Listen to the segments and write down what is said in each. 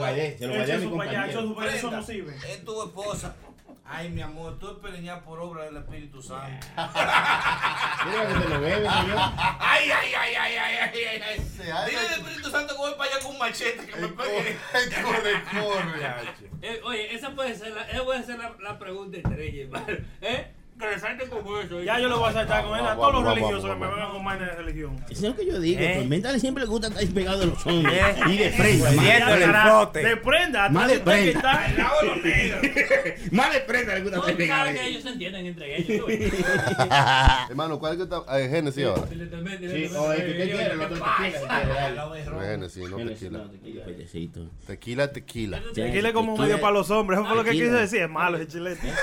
guayé, se lo guayé a mi compañero. Brenda, Es tu esposa. Ay, mi amor, tú es por obra del Espíritu Santo. Mira que se lo bebe, señor. Ay, ay, ay, ay, ay, ay, ay, ay. Dile al Espíritu Santo que voy para allá con un machete que me pegue. Corre, corre. Eh, oye, esa puede ser la, esa puede ser la, la pregunta estrella, hermano. ¿Eh? Que le salte con eso. Ya yo lo voy a saltar con él a todos los religiosos que me vengan con vaina de religión. Eso es lo que yo digo. Eh. Tormenta siempre le gusta estar pegado de los hombres. Eh. Y de prenda. Midiéndole el más. frote. De prenda, Más de prenda. está- Más de prenda le gusta No, estar tú pegado. sabes que ellos se entienden entre ellos. tú ves. Hermano, ¿cuál es que está? Eh, Génesis ahora. Sí, o el que el tequila, si quiere. Génesis, no tequila. Tequila, Tequila, tequila. Tequila es como medio para los hombres. Eso fue lo que Tequila. quise decir. Es malo ese chilete.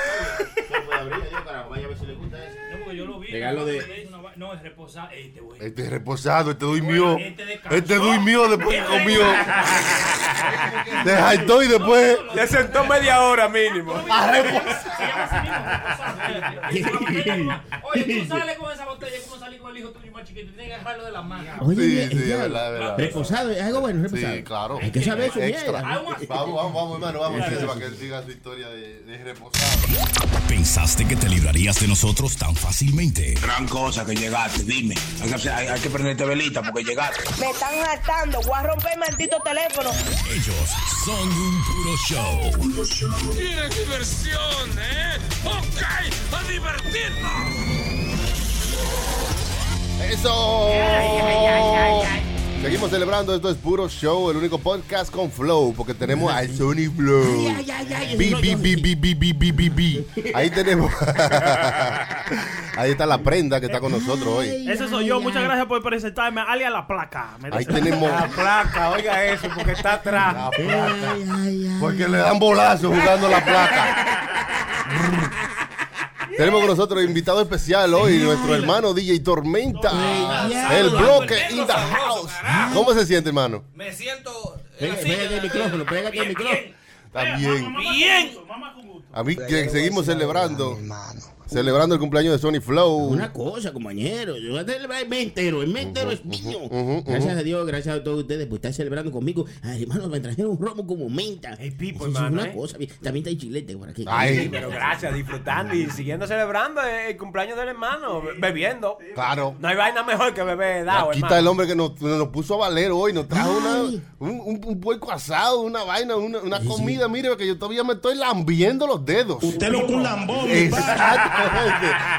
No abrir, yo, vaya a ver si le gusta eso. No, porque yo lo vi. Regalo de- No, es reposar. Este, güey. Este es reposado, este durmió. Este. Este durmió después que Este comió. Se saltó y después. Le sentó media hora mínimo. Oye, tú sales con esa botella como salí con el hijo tuyo más chiquito. Tienes que agarrarlo de las manos. Oye, Sí, sí, es verdad, es verdad. Reposado, es algo bueno, reposado. Sí, claro. Hay que saber su Extra. Vamos, vamos, vamos, hermano, vamos. sí, Para que él siga su historia de, de reposado. ¿Pensaste que te librarías de nosotros tan fácilmente? Gran cosa que llegaste, dime. Hay que, hacer- hay, hay que prenderte velita porque llegaste. Me están hartando. Voy a romper el maldito teléfono. Ellos son un puro show. ¡Qué diversión, eh! ¡Ok! ¡A divertirnos! ¡Eso! Seguimos celebrando, esto es Puro Show, el único podcast con Flow, porque tenemos al Sony Flow. Ay, ay, ay, Bi, eso bi, no- bi, bi, bi, bi, bi, bi, bi. Ahí tenemos. Ahí está la prenda que está con nosotros hoy. Ese soy yo. Muchas gracias por presentarme. Alias la placa. Ahí tenemos. La placa, oiga eso, porque está atrás. La placa. Porque le dan bolazo jugando la placa. Tenemos con nosotros invitado especial hoy, nuestro hermano DJ Tormenta. El bloque in the house. ¿Cómo se siente, hermano? Me siento. Pega- Pégate el micrófono, pégate el micrófono. También. Bien. A mí que seguimos celebrando. Celebrando el cumpleaños de Sony Flow. Una cosa, compañero. Yo voy a celebrar el mes entero. El mes entero es mío. ujú, Gracias ujú. a Dios, gracias a todos ustedes por estar celebrando conmigo. Ay, hermano, me trajeron un romo como menta. El pipo, Eso es hermano, una ¿eh? cosa. También está el chilete por aquí. Ay. Sí, pero gracias, disfrutando y siguiendo celebrando el cumpleaños del hermano, be- bebiendo. Claro. No hay vaina mejor que beber dado, Aquí está el hombre que nos, nos puso a valer hoy. Nos trajo una, un, un, un puerco asado, una vaina, una, una comida. Mire, que yo todavía me estoy lambiendo los dedos. Usted lo un lambón,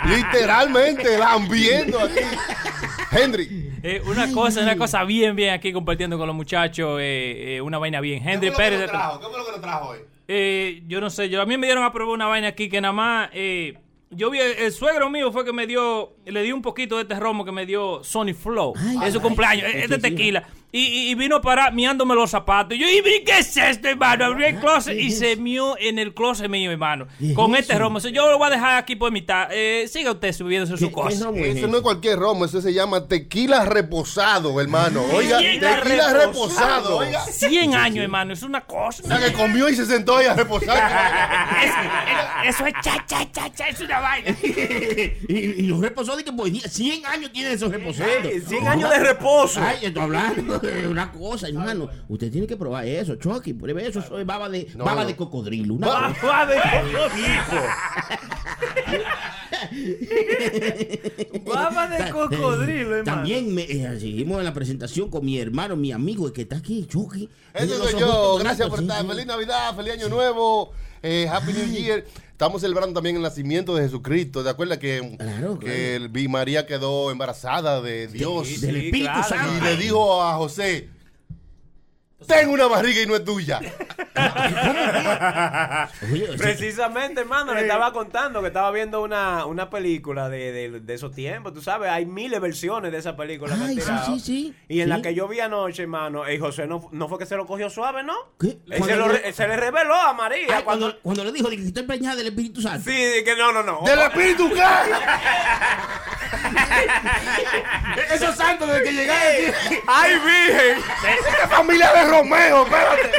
Literalmente, lambiendo aquí. Henry. Eh, una cosa, una cosa bien, bien aquí compartiendo con los muchachos. eh, eh, una vaina bien. Henry Pérez. de- ¿Qué fue lo que nos trajo hoy? Eh, yo no sé, yo a mí me dieron a probar una vaina aquí que nada más. eh, yo vi, el, suegro mío fue que me dio, le di un poquito de este romo que me dio Sony Flow en su cumpleaños, ay, es de tequila. Y, vino a parar miándome los zapatos. Y yo, ¿y qué es esto, hermano? Abrí el closet y se mió en el closet mío, hermano. ¿Qué es Con eso? este romo. O sea, yo lo voy a dejar aquí por mitad. Eh, siga usted subiéndose ¿Qué- su cosa. es Eso ese? no es cualquier romo, eso se llama tequila reposado, hermano. Oiga, Tequila reposado. reposado, oiga. 100 años, hermano. Es una O cosa. sea, que comió y se sentó ahí a reposar. Eso es cha, cha, cha, cha. Es una vaina. y, y los reposados, que por día, 100 años tienen esos reposados. Sí, 100 años de reposo. Ay, estoy hablando una cosa, hermano. Usted tiene que probar eso, Chucky. Pruebe eso, eso es baba de, No, baba no. de cocodrilo. Una Ba- cosa. Va de Baba de cocodrilo, hermano. También me, eh, seguimos en la presentación con mi hermano, mi amigo, el que está aquí, Chucky. Los soy yo. Gracias por estar. sí. Feliz Navidad, feliz Año Nuevo. Eh, Happy New Year. Estamos celebrando también el nacimiento de Jesucristo. ¿Te acuerdas que, Claro, que el- vi- María quedó embarazada de Dios? Del Espíritu claro. Santo. Y le dijo a José: Tengo una barriga y no es tuya. Precisamente, hermano, le estaba contando que estaba viendo una, una película de, de, de esos tiempos. Tú sabes, hay miles de versiones de esa película. que Ay, sí, sí, sí. Y en Sí. la que yo vi anoche, hermano, el José no, no fue que se lo cogió suave, ¿no? ¿Qué? Él se, lo le- re- se le reveló a María Ay, cuando... cuando, cuando le dijo de que estoy preñada del Espíritu Santo. Sí, de que no, no, no. ¡Del Espíritu qué! Esos santos desde que llegaron aquí. ¡Ay, virgen! ¡Esta familia de Romeo! ¡Espérate!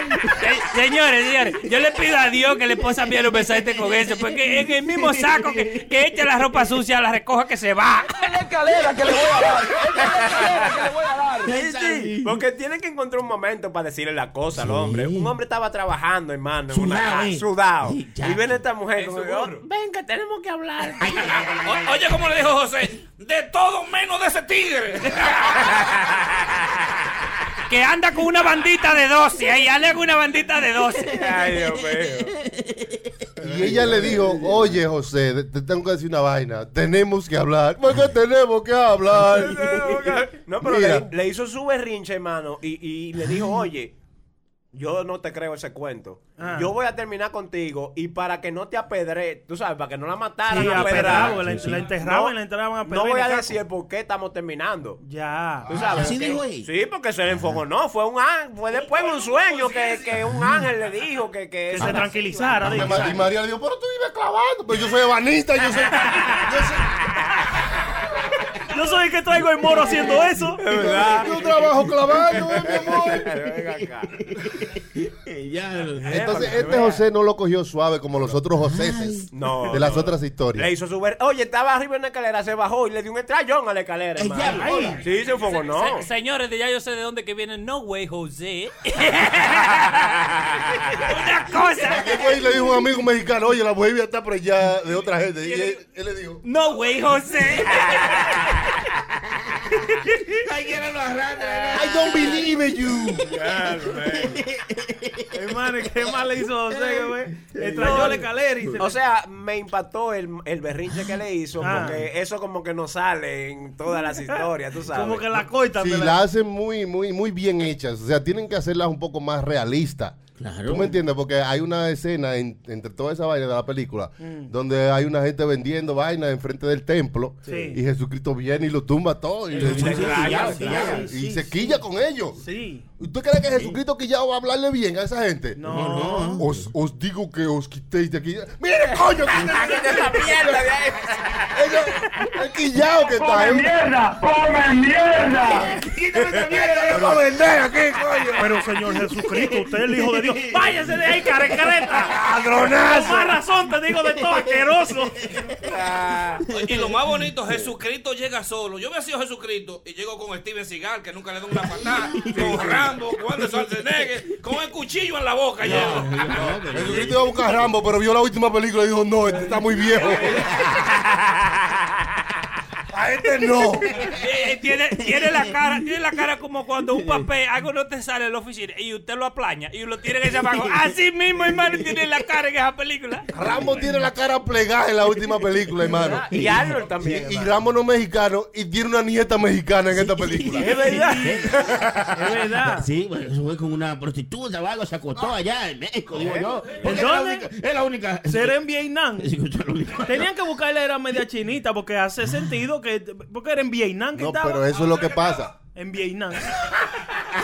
Señores, señores, yo le pido a Dios que la esposa mía no me salte con eso, porque en el mismo saco que, que echa la ropa sucia, la recoja que se va. Es la escalera que le voy a dar. Es la escalera que le voy a dar. Sí, sí, porque tienen que encontrar un momento para decirle la cosa al hombre. Un hombre estaba trabajando, hermano, en una Sudado, eh. sudado. Sí, ya. y viene esta mujer como. "Oh, venga, tenemos que hablar. O- oye, como le dijo José, de todo menos de ese tigre. Que anda con una bandita de 12, ahí anda con una bandita de 12. Ay, Dios mío. Y ella le dijo, oye José, te tengo que decir una vaina, tenemos que hablar. Porque tenemos que hablar. No, pero Mira. le, le hizo su berrinche, hermano, y, y le dijo, oye, yo no te creo ese cuento. Ah. Yo voy a terminar contigo y para que no te apedre, tú sabes, para que no la mataran Sí, a a pedrada, pedrada, la- la enterraban y la enterraban a No pedrada voy a de decir por qué estamos terminando. Ya. ¿Tú sabes? ¿Así dijo ella? Sí, porque se le enfogonó. Fue un ángel, fue después un sueño que, que un ángel le dijo que... Que, Que se tranquilizara. Y digo. Ma- y María le dijo, pero tú vives clavando. Pero yo soy ebanista, yo soy... Yo, soy, Yo soy el que traigo el moro haciendo eso. yo trabajo clavando, eh, mi amor. Venga acá. Entonces, este José no lo cogió suave como los otros Joséses No, de las no. otras historias. Le hizo su ver... Oye, estaba arriba en la escalera, se bajó y le dio un estrellón a la escalera, hermano. ya, Ay. Sí, se enfogonó. Se- señores, de ya yo sé de dónde que viene No Way José. Una cosa. Y le dijo un amigo mexicano, oye, la mujer está por allá de otra gente. Y él, él le dijo, No Way José. I don't believe in you. Hermano, ¿qué más le hizo José, güey? Extrañó la escalera y se O sea, me impactó el, el berrinche que le hizo, Ah. porque eso como que no sale en todas las historias, tú sabes. como que la coita. Si me la- la hacen muy, muy, muy bien hechas, o sea, tienen que hacerlas un poco más realistas. Claro. ¿Tú me entiendes? Porque hay una escena en- entre toda esa vaina de la película donde hay una gente vendiendo vainas enfrente del templo Sí. y Jesucristo viene y lo tumba todo y, se quilla con ellos. Sí. ¿Usted cree que Jesucristo quillado va a hablarle bien a esa gente? No. Os, os digo que os quitéis de aquí. ¡Mire, coño! Quítate esa mierda de ahí. El quillado que está. ¿eh? mierda! ¡Come mierda! Pero señor Jesucristo, usted es el hijo de Dios. Váyase de ahí, carecareta. ¡Ladronazo! Con más razón te digo de todo asqueroso. Y lo más bonito, Jesucristo llega solo. Yo había sido Jesucristo y llego con Steven Seagal, que nunca le da una patada, Rambo, con Schwarzenegger, con el cuchillo en la boca. llego. Jesucristo iba a buscar a Rambo, pero vio la última película y dijo, no, este está muy viejo. a este no. Eh, tiene, tiene la cara, tiene la cara como cuando un papel, algo no te sale en la oficina y usted lo aplaña y lo tiene en ese banco. Así mismo, hermano, tiene la cara en esa película. Rambo tiene la cara plegada en la última película, hermano. Y Arnold también. Y hermano. Rambo no es mexicano y tiene una nieta mexicana en esta película. Es verdad. Es verdad. Sí, bueno, eso fue con una prostituta o algo, se acostó allá en México, digo yo. Porque ¿En es la dónde? única- Es la única. Será en Vietnam. Tenían que buscarle era media chinita porque hace sentido que porque era en Vietnam que No, estaba. pero eso es lo que pasa. En Vietnam.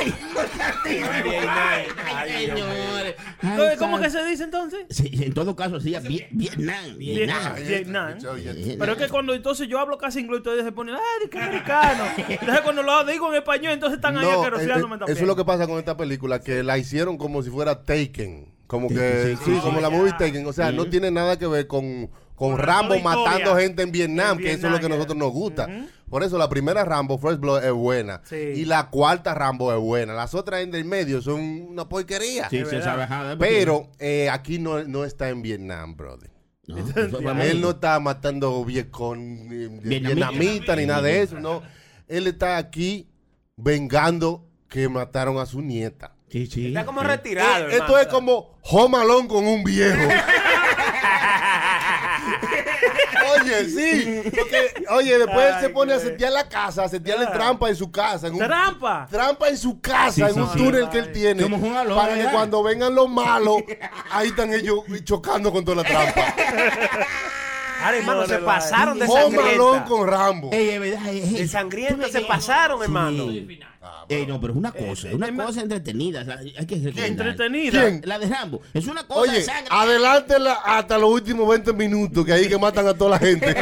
Ay, señores. Entonces, ¿Cómo que se dice entonces? Sí, en todo caso, sí, Vie- Vietnam. Vietnam. Vietnam. Vietnam. Pero es que cuando entonces yo hablo casi inglés, ustedes se ponen, ay, qué americano. Entonces cuando lo digo en español, entonces están ahí No, eh, eh, también. eso es lo que pasa con esta película, que la hicieron como si fuera Taken. Como que, sí, sí, sí, como la movie Taken. O sea, no tiene nada que ver con, con Con Rambo matando gente en Vietnam, En que eso es lo que a nosotros nos gusta. Por eso la primera Rambo, First Blood, es buena. Sí. Y la cuarta Rambo es buena. Las otras en del medio son una porquería. Sí, sí, esa bajada. Pero eh, aquí no, no está en Vietnam, brother. No, Él no está matando vietcong, eh, Vietnamita. ni nada de eso, no. Él está aquí vengando que mataron a su nieta. Sí, sí. Está como retirado. Eh, esto es como Home Alone con un viejo. oye, sí. Porque, oye, después él se pone a setear la casa, a setearle trampa en su casa. En un, ¡Trampa! trampa en su casa, Sí, en sí, un sí. túnel que él tiene. Como Home para que cuando vengan los malos, ahí están ellos chocando con toda la trampa. Ahora, hermano, No, se no, pasaron de Home Alone sangrienta. con Rambo. Ey, ey. De sangrienta se pasaron, hermano. Ey, no, pero es una cosa, es una cosa entretenida. Hay que. ¿Entretenida? ¿Quién? La de Rambo. Es una cosa Oye, de sangre. adelántela hasta los últimos 20 minutos, que ahí que matan a toda la gente.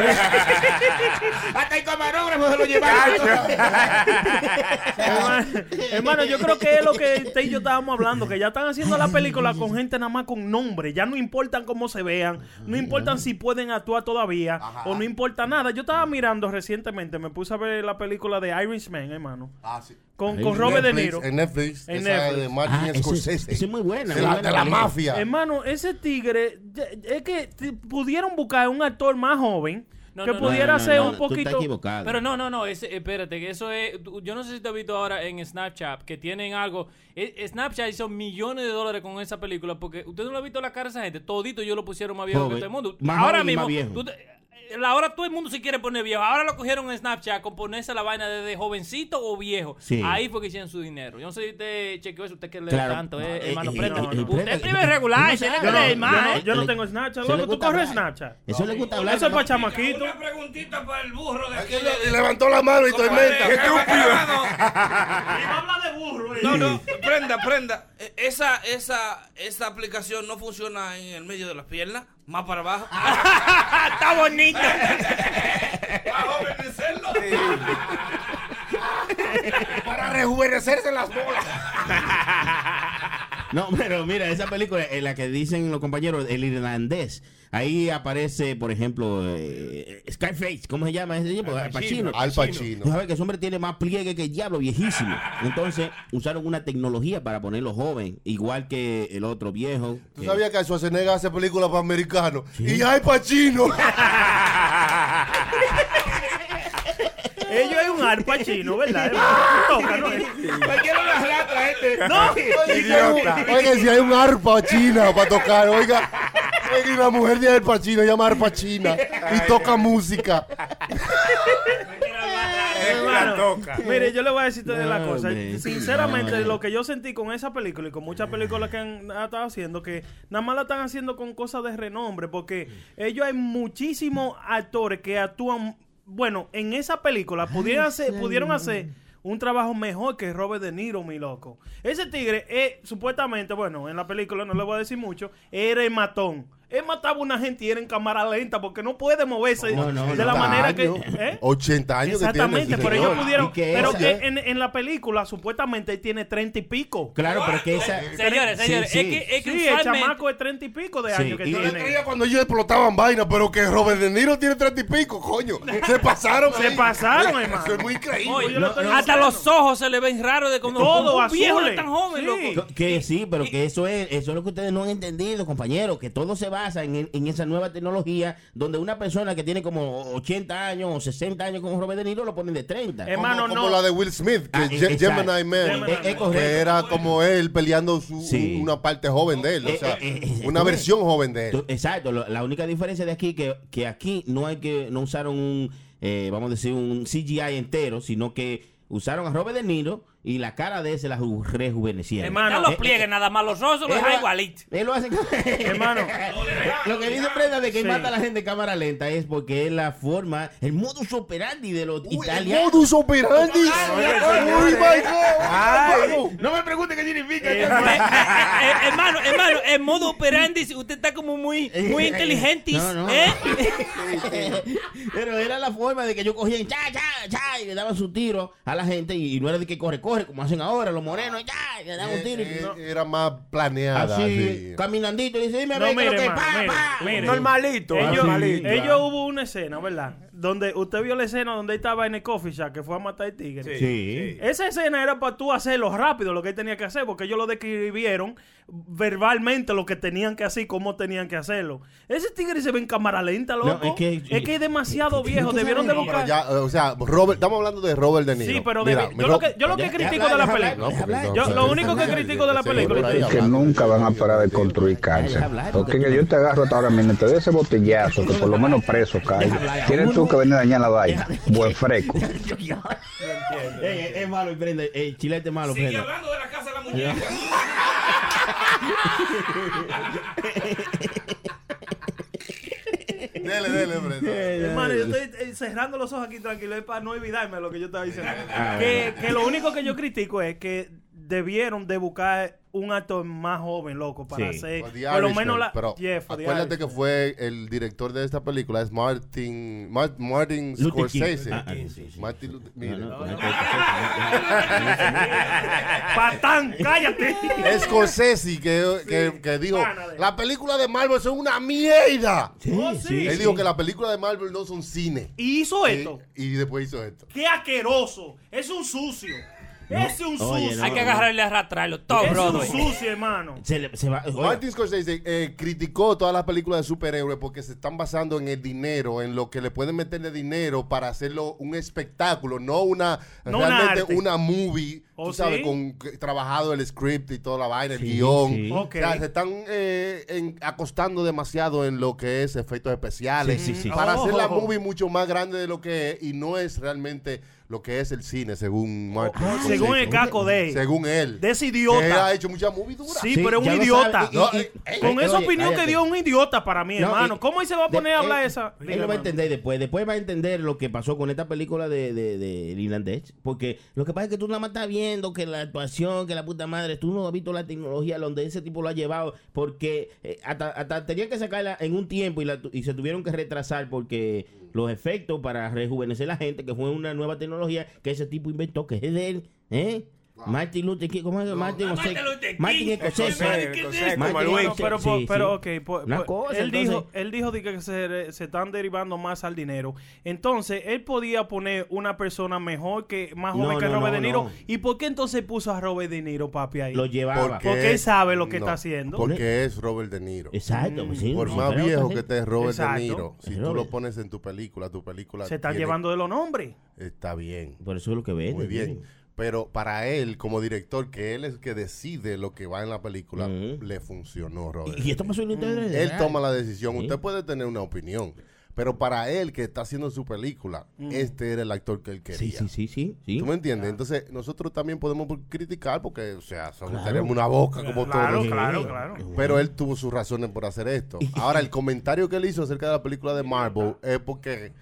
Hasta el camarógrafo se lo llevaron. hermano, yo creo que es lo que usted y yo estábamos hablando, que ya están haciendo la película con gente nada más con nombre, ya no importan cómo se vean, no importan si pueden actuar todavía o no importa nada. Yo estaba mirando recientemente, me puse a ver la película de Irishman, hermano. Con, con Robert De Niro. En Netflix. En esa Netflix. de Martin Ah, ese- Scorsese. ese es muy buena, De la, buena de la película. mafia. Hermano, ese tigre, es que pudieron buscar un actor más joven No, que no, pudiera no, no, ser no, un tú estás poquito... equivocado. Pero no, no, no, ese- espérate, que eso es, yo no sé si te has visto ahora en Snapchat, que tienen algo, eh, Snapchat hizo millones de dólares con esa película, porque usted no lo ha visto la cara de esa gente, todito yo lo pusieron más viejo que todo el mundo. Más ahora mismo, más viejo. tú te- ahora todo el mundo se quiere poner viejo, ahora lo cogieron en Snapchat con ponerse la vaina de, de jovencito o viejo, Sí. ahí fue que hicieron su dinero. Yo no sé si usted chequeó eso, usted que lee Claro. tanto, eh, Eh, hermano, eh, prenda. eh, eh, usted prenda- escribe regular, leer yo más, no- eh. yo no Le- tengo Snapchat, se loco, le tú corres. Snapchat. Eso le gusta hablar. Eso es para chamaquito. Una preguntita para el burro de aquí. Y levantó la mano y tormenta. Qué estúpido. habla de burro. No, no, prenda, prenda. Eh, Esa, esa, esa aplicación no funciona en el medio de las piernas, más para abajo. Está bonito. Para jovenecerlo. Para rejuvenecerse las bolas. No, pero mira, esa película en la que dicen los compañeros, el irlandés. Ahí aparece, por ejemplo, eh, Skyface, ¿cómo se llama ese tipo? Al Pacino. Al Pacino. Tú sabes que ese hombre tiene más pliegue que el diablo, viejísimo. Entonces, usaron una tecnología para ponerlo joven, igual que el otro viejo. ¿Tú que- sabías que Schwarzenegger hace películas para americanos? Y hay Pachino. Ellos hay un arpa chino, ¿verdad? Toca, ¿no? No, Oiga, si hay un arpa china para tocar, oiga. Y la mujer de china llama china y toca música. Mire, yo le voy a decir de la cosa. Sinceramente, lo que yo sentí con esa película y con muchas películas que han estado haciendo, que nada más la están haciendo con cosas de renombre, porque ellos hay muchísimos actores que actúan, bueno, en esa película pudieron hacer, pudieron hacer un trabajo mejor que Robert De Niro, mi loco. Ese tigre, es, supuestamente, bueno, en la película no le voy a decir mucho, era el matón. Él mataba a una gente y era en cámara lenta porque no puede moverse No, no, de no. la manera que... Años. ¿eh? 80 años que Exactamente, tiene. pero sí, ellos pudieron. Que Pero esa- que en, en la película supuestamente él tiene treinta y pico. Claro, pero que esa... Señores, Sí, señores, sí. es que, es que Sí, el usualmente... chamaco es treinta y pico de Sí, años que y- Yo tiene. creía cuando ellos explotaban vaina, pero que Robert De Niro tiene 30 y pico, coño. Se pasaron. Se pasaron, hermano. Eso es muy increíble. Oye, yo lo estoy hasta los ojos se le ven raros de cuando Todo un viejo tan joven, Sí. loco. Que sí, pero que eso es, eso es lo que ustedes no han entendido, compañeros, que todo se basa en, en esa nueva tecnología donde una persona que tiene como 80 años o 60 años como Robert De Niro lo ponen de 30. Hermano, como, no. como la de Will Smith, que Ah, exacto. Gemini Man, Es- es que era como él peleando su, Sí. una parte joven de él, o Eh, sea, eh, eh, una versión joven de él. Exacto, la única diferencia de aquí que, que aquí no hay que no usaron un eh, vamos a decir un CGI entero, sino que usaron a Robert De Niro y la cara de ese la ju- rejuvenecieron. Hermano, Ya los eh, pliegues nada más, los ojos los Él deja lo- igualito. Él lo hace Hermano. Lo que dice Prenda de que Sí. mata a la gente en cámara lenta es porque es la forma, el modus operandi de los Uy, el italianos. modus operandi. Uy, my God. No me pregunte qué significa. Eh, eh, eh, hermano, hermano, en modo operandi, si usted está como muy, muy inteligente. No, no. ¿eh? Pero era la forma de que yo cogían cha, cha, cha, y le daban su tiro a la gente y, y no era de que corre, corre, como hacen ahora los morenos, ya, le daban un tiro. y- Eh, no. Era más planeada. Así, así. caminandito, y dice, dime, No, ve, ¿qué es lo mire, que ma, pa, mire, pa? mire. Normalito. Ellos, normalito. ellos hubo una escena, ¿verdad? Donde usted vio la escena donde estaba en el coffee shop que fue a matar al tigre. Sí. Esa escena era para tú hacerlo rápido, lo que él tenía que hacer, porque ellos lo describieron verbalmente lo que tenían que hacer y cómo tenían que hacerlo. Ese tigre se ve en cámara lenta, loco. No, es que- es que es demasiado es que viejo. Debieron de buscar. ya, o sea, Robert, estamos hablando de Robert De Niro. Sí, pero Mira, yo, lo que, yo lo que critico de la película. Yo, lo único que critico de la película. es que nunca van a parar de construir cárcel. Porque que yo te agarro hasta ahora mismo, te doy ese botellazo, que por lo menos preso cae. Tienes tú que venir a dañar la vaina. Buen fresco. Ey, es, malo, prende, el chilete es malo, Sigue prende. hablando de la casa de la muñeca. De Dele, dele, hombre. Hermano, yo estoy eh, cerrando los ojos aquí tranquilo es para no olvidarme lo que yo estaba diciendo. Ah, que lo único que yo critico es que debieron de buscar un actor más joven, loco, para Sí. hacer por lo menos la pero Yeah, acuérdate que fue el director de esta película es Martin Mar- Martin. Scorsese. Ah, ah, sí, Martin Luther- mire. No, no, Patán, cállate. Es Scorsese que, que, que dijo la película de Marvel son una mierda. Oh, sí. Él dijo que la película de Marvel no son cine. Y hizo esto. Y, y después hizo esto. Qué asqueroso. Es un sucio. Es un Oye, sucio. no, Hay que agarrarle a arrastrarlo. Todo, Es un sucio, hermano. Se, le- se va, oiga, Martin Scorsese eh, criticó todas las películas de superhéroes porque se están basando en el dinero, en lo que le pueden meterle dinero para hacerlo un espectáculo, no una No una realmente arte. una movie, ¿Oh, tú sabes, sí? con que- trabajado el script y toda la vaina, Sí, el guion. sí. Ok. O sea, se están eh, en- acostando demasiado en lo que es efectos especiales Sí, sí, sí. para Oh, hacer la movie mucho más grande de lo que es y no es realmente lo que es el cine según Martin Scorsese. Según el caco de él. según él. De ese Que idiota. ha hecho muchas movies duras. Sí, Sí, pero es un idiota. Y- y- eh, eh, Con oye, esa opinión que dio un idiota para mí, No, hermano. y- ¿Cómo él se va a de- poner a hablar él- esa? Él lo va a entender después. Después va a entender lo que pasó con esta película de, de, de el irlandés. Porque lo que pasa es que tú nada más estás que la actuación, que la puta madre, tú no has visto la tecnología donde ese tipo lo ha llevado. Porque eh, hasta, hasta tenían que sacarla en un tiempo y, la y se tuvieron que retrasar porque los efectos para rejuvenecer la gente, que fue una nueva tecnología que ese tipo inventó, que es de él. ¿eh? Martin Luther King, ¿cómo es? Martin, Martin Scorsese. Luther King. Martin Scorsese. Martin. Pero, Sí, pero, sí. ok, pues, pues, cosa, él, entonces- dijo, él dijo de que se, se están derivando más al dinero. Entonces, él podía poner una persona mejor que más joven No, que no, Robert no, De Niro. no. ¿Y por qué entonces puso a Robert De Niro, papi, ahí? Lo llevaba. Porque él sabe lo que no, está haciendo. Porque es Robert De Niro. Exacto, pues sí, Por más viejo que esté Robert Exacto. De Niro, si Es tú lo pones en tu película, tu película Se está tiene- llevando de los nombres. está bien, Por eso es lo que vende. muy bien. Pero para él, como director, que él es el que decide lo que va en la película, le funcionó, Robert. Y, y esto pasó en de él toma la decisión. Sí. Usted puede tener una opinión, pero para él que está haciendo su película, este era el actor que él quería. Sí, sí, sí, sí. sí. ¿Tú me entiendes? Entonces, nosotros también podemos criticar porque, o sea, somos- Claro. tenemos una boca como Claro, todos. claro, claro. Pero él tuvo sus razones por hacer esto. Ahora, el comentario que él hizo acerca de la película de Marvel es porque,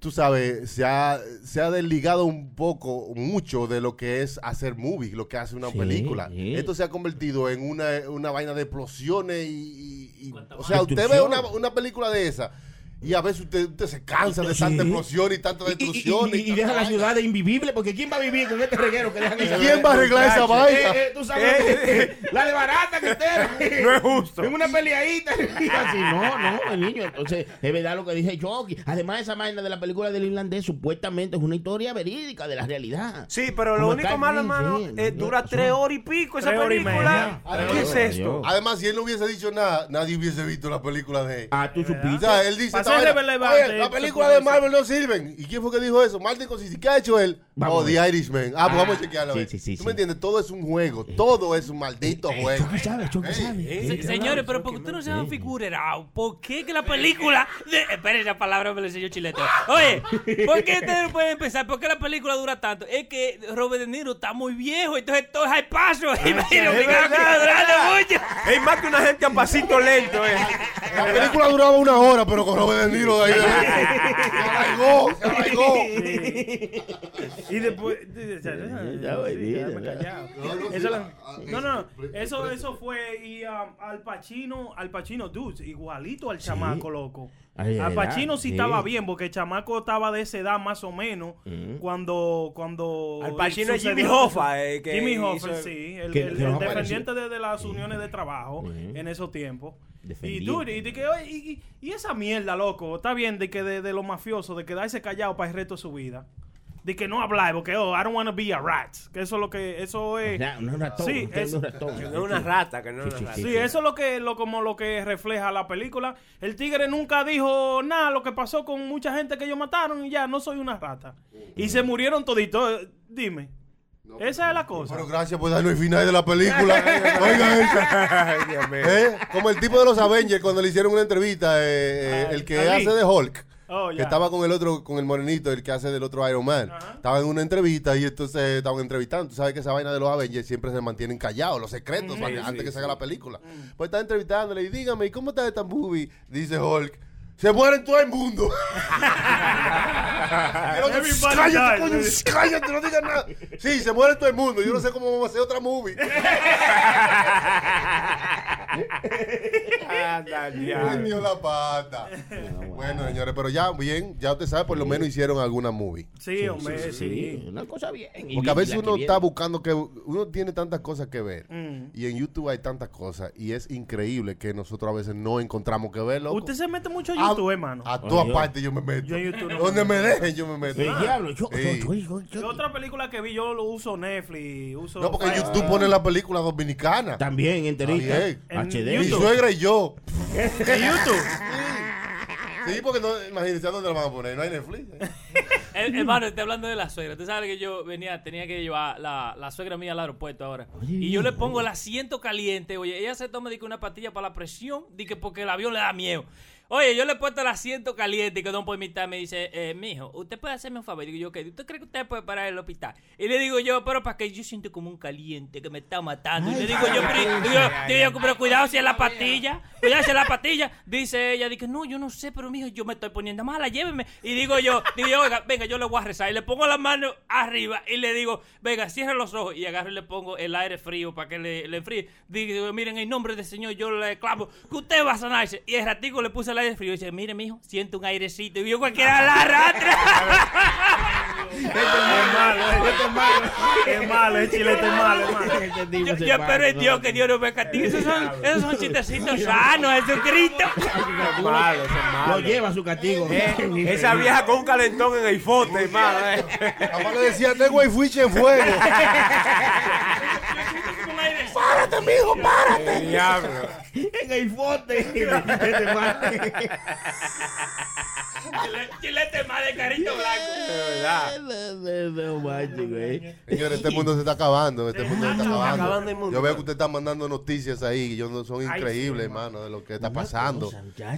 tú sabes, se ha, se ha desligado un poco, mucho de lo que es hacer movies, lo que hace una Sí, película. sí. Esto se ha convertido en una, una vaina de explosiones y... y- y- o sea, usted ve una, una película de esa y a veces usted, usted se cansa de Sí. tanta explosión y tanta Y, y- y- destrucción. y- y deja la ciudad de invivible, porque ¿quién va a vivir con este reguero que dejan ¿Y esa- quién va a arreglar esa vaina? eh, eh, tú sabes, la de barata que esté. No es justo. En una peleadita. Así, no, no, el niño. Entonces, es verdad lo que dice Chucky. Además, esa vaina de la película del irlandés supuestamente es una historia verídica de la realidad. Sí, pero lo único malo, hermano, eh, no, dura no, tres horas y pico esa película. ¿Qué es esto? Además, si él no hubiese dicho nada, nadie hubiese visto la película de él. Ah, tú O supiste. sea, él dice, Pa' esta ser vaina, relevante, "Oye, la película de Marvel no sirven. ¿Y quién fue que dijo eso? Martin Scorsese. ¿Qué ha hecho él? Vamos oh, The Irishman. Ah, pues Ah, vamos a chequearlo. a sí, sí, sí, ¿Tú sí. me entiendes? Todo es un juego. Todo es un maldito juego. Chucky sabe, Chucky sabe. Señores, pero porque ustedes no se han figurado, ¿por qué que la película de... Espera, esa palabra me la enseñó Chilete. Oye, ¿por qué ustedes no pueden pensar? ¿Por qué la película dura tanto? Es que Robert De Niro está muy viejo, entonces todo es al paso. Y me obligado a durarle mucho. Es más que una gente a pasito lento, eh. La película duraba una hora, pero con Robert De Niro de ahí. Se alargó, se. Y después. sí. No, no, Eso sí, eso, fue. Y um, Al Pacino, Al Pacino, dude, igualito al chamaco, loco. Ay, de Al Pacino sí, sí. estaba bien, porque el chamaco estaba de esa edad más o menos. Mm. Cuando. cuando Al Pacino es Jimmy Hoffa, eh, que Jimmy hizo- Hoffa, sí. El, Que- el- que el no defendiente de, de las uniones de trabajo Ujú. en esos tiempos. Y dude, y, de que, oye, y, y- y esa mierda, loco, está bien de que de, de los mafiosos, de quedarse callado para el resto de su vida. De que no hablar, porque, oh, I don't want to be a rat. Que eso es lo que, eso es... No, no es ratón. Sí, usted es- no una rata, que no es Sí, una sí, rata. Sí, eso es lo que, lo, como lo que refleja la película. El tigre nunca dijo nada, lo que pasó con mucha gente que ellos mataron y ya, no soy una rata. Y se murieron toditos. Eh, Esa es la cosa. Pero gracias por darnos el final de la película. Oiga eso. Ay, Dios mío. ¿Eh? Como el tipo de los Avengers cuando le hicieron una entrevista, eh, eh, Ah, el que Ali. hace de Hulk. Oh, Que estaba con el otro, con el morenito, el que hace del otro Iron Man. Estaba en una entrevista y entonces estaban entrevistando. Tú sabes que esa vaina de los Avengers siempre se mantienen callados, los secretos, antes sí, que sí. la película. Pues están entrevistándole y dígame, ¿y cómo está esta movie? Dice Hulk. Se mueren todo el mundo. Cállate, coño, cállate, no digas nada. Sí, se muere todo el mundo. Yo no sé cómo vamos a hacer otra movie. Coño, la pata. Bueno, señores, pero ya bien, ya usted sabe, por lo menos hicieron alguna movie. Sí, hombre, sí. Una cosa bien. Porque a veces uno viene. está buscando que uno tiene tantas cosas que ver Mm. y en YouTube hay tantas cosas y es increíble que nosotros a veces no encontramos que ver, loco. Usted se mete mucho en A- YouTube, hermano. A todas partes yo me meto. Yo en YouTube no Donde me dejen yo me meto. El diablo, yo, Sí. yo- yo- yo- Yo otra película que vi, yo lo uso Netflix, uso... No, porque. YouTube pone la película dominicana. También enterita. HD. Mi YouTube. suegra y yo. En YouTube. Sí, porque no, imagínense a dónde la van a poner. No hay Netflix. Eh, hermano, estoy hablando de la suegra. Usted sabe que yo venía, tenía que llevar la, la suegra mía al aeropuerto ahora. y yo le pongo el asiento caliente. Oye, ella se toma dice, una pastilla para la presión, dice, porque el avión le da miedo. Oye, yo le he puesto el asiento caliente y que don por mitad me dice, eh, mijo, ¿usted puede hacerme un favor? Digo yo, ¿qué? ¿Usted cree que usted puede parar el hospital? Y le digo yo, pero para que yo siento como un caliente que me está matando. y le digo yo, pero, digo yo, digo yo, pero cuidado si es la pastilla, cuidado si es la pastilla. Dice ella, dice, no, yo no sé, pero mijo, yo me estoy poniendo mala, lléveme. Y digo yo, digo yo, oiga, venga, yo le voy a rezar. Y le pongo la mano arriba y le digo, venga, cierre los ojos. Y agarro y le pongo el aire frío para que le, le enfríe. Digo, miren, en nombre del Señor, yo le clamo que usted va a sanarse. Y el ratico le puse aire frío y dice, mire, mijo, siento un airecito. Y yo cualquiera la arrastra. Es malo, es malo. Es malo, es chilete es malo, es malo. Yo, yo espero en Dios que Dios no me castigue. Esos son, esos son chistecitos sanos, Jesucristo. Malo, eso es Lo malo. lleva a su castigo. Eh, esa vieja con un calentón en el fote, hermano. eh. Mamá le decía, tengo el fuiche en fuego. ¡Párate, mijo, párate! El diablo. En el fote. Chilete más de carito blanco. De verdad. No, no, no manches, güey. Señores, este mundo se está acabando. Este mundo se está acabando. Yo veo que usted está mandando noticias ahí. y yo no, son increíbles, hermano, de lo que está pasando.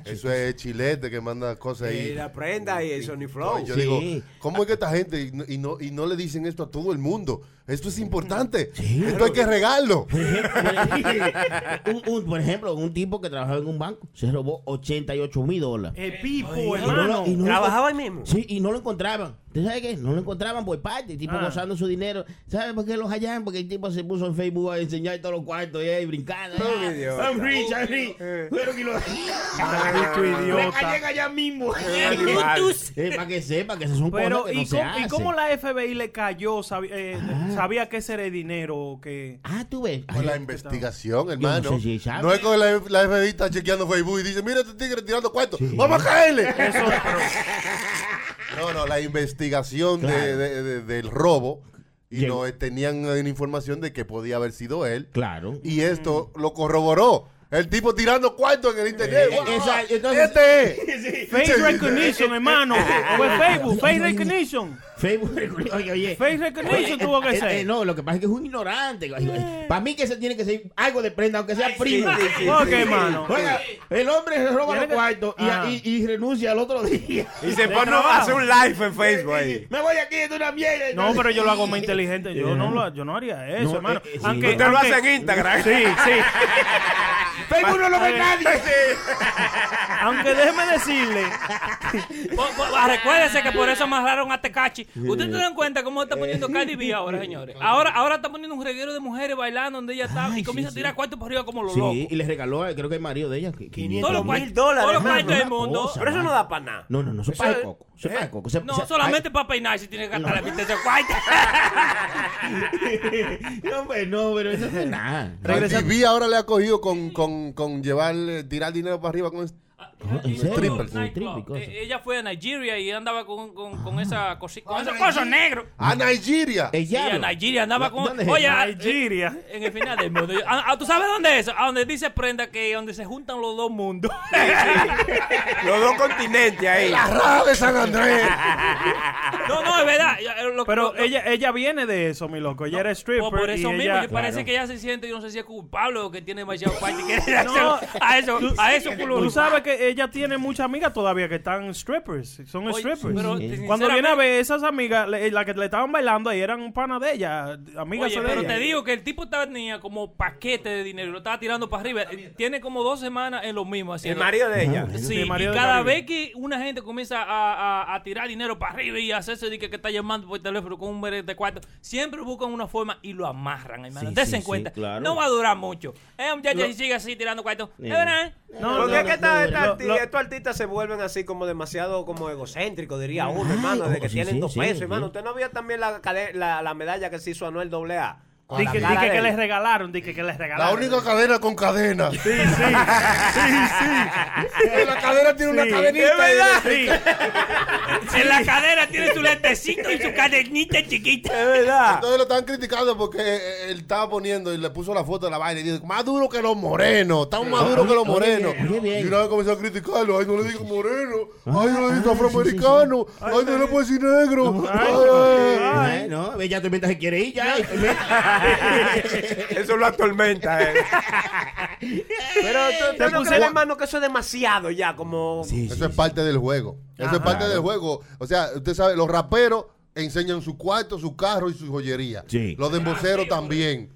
Eso es chilete que manda cosas Y ahí. la prenda y el Sony Flow. Yo Sí. digo, ¿cómo es que esta gente y y no, y no le dicen esto a todo el mundo? Esto es importante. Esto hay que regarlo. un, un- por ejemplo, un tipo que trabajaba en un banco se robó 88 mil dólares. El pipo, no hermano. lo- y no ¿Trabajaba ahí mismo? Sí, y no lo encontraban. ¿Usted sabe qué? No lo encontraban por parte, el tipo Ah. gozando su dinero. ¿Sabe por qué los hallan? Porque el tipo se puso en Facebook a enseñar todos los cuartos y ahí brincando. No, Ah, idiota. I'm rich, I'm rich. Pero que lo... Maldito idiota. Llega allá mismo. Eh, para que sepa que esas son Pero, cosas que ¿y, no se cómo, ¿y cómo la FBI le cayó? Sabi- eh, sabía que ese era el dinero que... Ah, tú ves. Con la investigación, hermano. no sé si. No es que la, la FBI está chequeando Facebook y dice, mira este tigre tirando cuartos. ¡Vamos a caerle! Eso, No, no, la investigación de- Claro. de- de- del robo. Y Llegó. no eh, tenían una información de que podía haber sido él. Claro. Y esto lo corroboró. El tipo tirando cuartos en el internet. Eh, ¡Wow! exacto, entonces- este es. Face recognition, hermano. Fue Facebook, face recognition. Facebook, oye, oye. Face recognition tuvo que eh, ser. eh, no, lo que pasa es que es un ignorante. Para mí que se tiene que ser algo de prenda, aunque sea primo. sí. Oiga, el hombre se roba los cuartos y, Ah. y- y renuncia al otro día. Y se pone a hacer un live en Facebook ahí. Me voy aquí de una mierda. No, pero yo lo hago más inteligente. Yo no, lo, yo no haría eso, No, hermano. eh, eh. Aunque, Usted lo hace en Instagram. Sí, sí. Facebook no lo ve nadie. Aunque déjeme decirle. Recuérdese que por eso amarraron a Tecachi. ¿Ustedes se dan cuenta cómo está poniendo Cardi B ahora, señores? Ahora, ahora está poniendo un reguero de mujeres bailando donde ella está Ay, y comienza sí, a tirar sí. cuartos por arriba como los locos. Sí, y le regaló, eh, creo que el marido de ella. que- 500 Todos los mil dólares, Todos los cuartos del mundo. cosa. Pero eso no da para nada. No, no, no, eso Eso paga es- coco. Eso paga coco. Se- No, se- solamente para peinarse tiene que gastar la mitad de ese cuarto. No, pues no, pero eso no es nada. B ahora le ha cogido con, con, con llevar, eh, tirar dinero para arriba con esto. Y. Eh, Ella fue a Nigeria y andaba con, con, con esa cosita, con esos cosas negros. A Nigeria. El Sí, a diablo. Nigeria andaba con. ¿Dónde es? Oye, a- Nigeria. en el final del mundo. Ah, ah, ¿Tú sabes dónde es? A donde dice Prenda que donde se juntan los dos mundos. Los dos continentes ahí. La raja de San Andrés. no, no, es verdad. Ya, eh, lo- Pero lo- lo- ella, ella viene de eso, mi loco. Ella era stripper. por, por eso y mismo, ella- yo parece Claro. que ella se siente, yo no sé si es culpable o que tiene demasiado cuarto y quiere No, hacerlo a eso, a eso culo. Tú sabes que que ella tiene muchas amigas todavía que están strippers. Son Oye, strippers. pero, Sí. sinceramente- Cuando viene a ver esas amigas, le- la que le estaban bailando ahí eran panas de ella, amigas Oye, de pero ella. te digo que el tipo tenía como paquete de dinero, lo estaba tirando para arriba. Tiene como dos semanas en lo mismo. haciendo- El marido de ella. Sí, El marido y cada vez que una gente comienza a, a- a tirar dinero para arriba y hacerse de que, que está llamando por teléfono con un beret de cuarto, siempre buscan una forma y lo amarran, hermano. Sí, Dese sí, en sí, cuenta. claro. No va a durar mucho. Eh, muchacho, Lo- si sigue así tirando cuarto. Es. No, Porque no, es que no, no, lo- arti- lo- estos artistas se vuelven así como demasiado como egocéntricos, diría uno, Ay, hermano, de que sí, tienen sí, dos pesos, hermano. ¿Usted no vio también la, la medalla que se hizo Anuel AA? Di La que, les regalaron, di que, les La regalaron. única cadena con cadena. Sí, sí, sí, sí. La cadena tiene una cadenita. Es verdad. Sí. En la cadera tiene su lentecito y su cadenita chiquita. Es verdad. Entonces lo están criticando porque eh, él estaba poniendo y le puso la foto de la vaina y dice, más duro que los morenos, están más duros que los morenos. oye, bien. Y una vez comenzó a criticarlo, ay, no le digo moreno, ay, no le digo afroamericano, ay, no le puedo decir negro. Ay, ay. Ay, no, ella tormenta se quiere ir ya. Eso lo atormenta, eh. Pero tú, no puse- crees, hermano, que eso es demasiado ya, como... Eso es parte del juego. Eso es parte del juego. O sea, usted sabe, los raperos enseñan su cuarto, su carro y su joyería. Sí. Los demboceros también.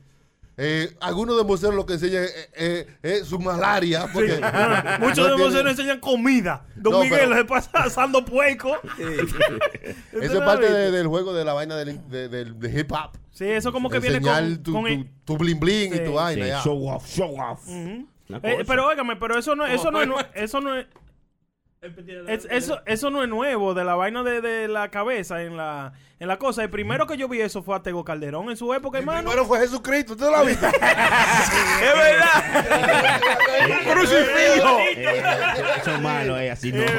Eh, algunos demboceros lo que enseñan es, es- es su malaria. Porque Ah, Muchos no de tienen- vosotros enseñan comida. Don No, Miguel pero- se pasa asando puerco. Eso es parte de- del juego de la vaina del, de, del- de hip hop. Sí, eso como que viene Enseñar con... tu, con tu, el- tu bling bling Sí. y tu vaina. Sí, ya. show off, show off. Una Eh, cosa. pero óigame, pero eso no, eso no es, nue- eso no es, es- eso, eso no es nuevo de la vaina de, de la cabeza en la, en la cosa. El primero que yo vi eso fue a Tego Calderón en su época, hermano. Primero fue Jesucristo, ¿tú lo viste? ¡Es verdad! ¡Crucifijo! Eso es malo, eh, así no. Es.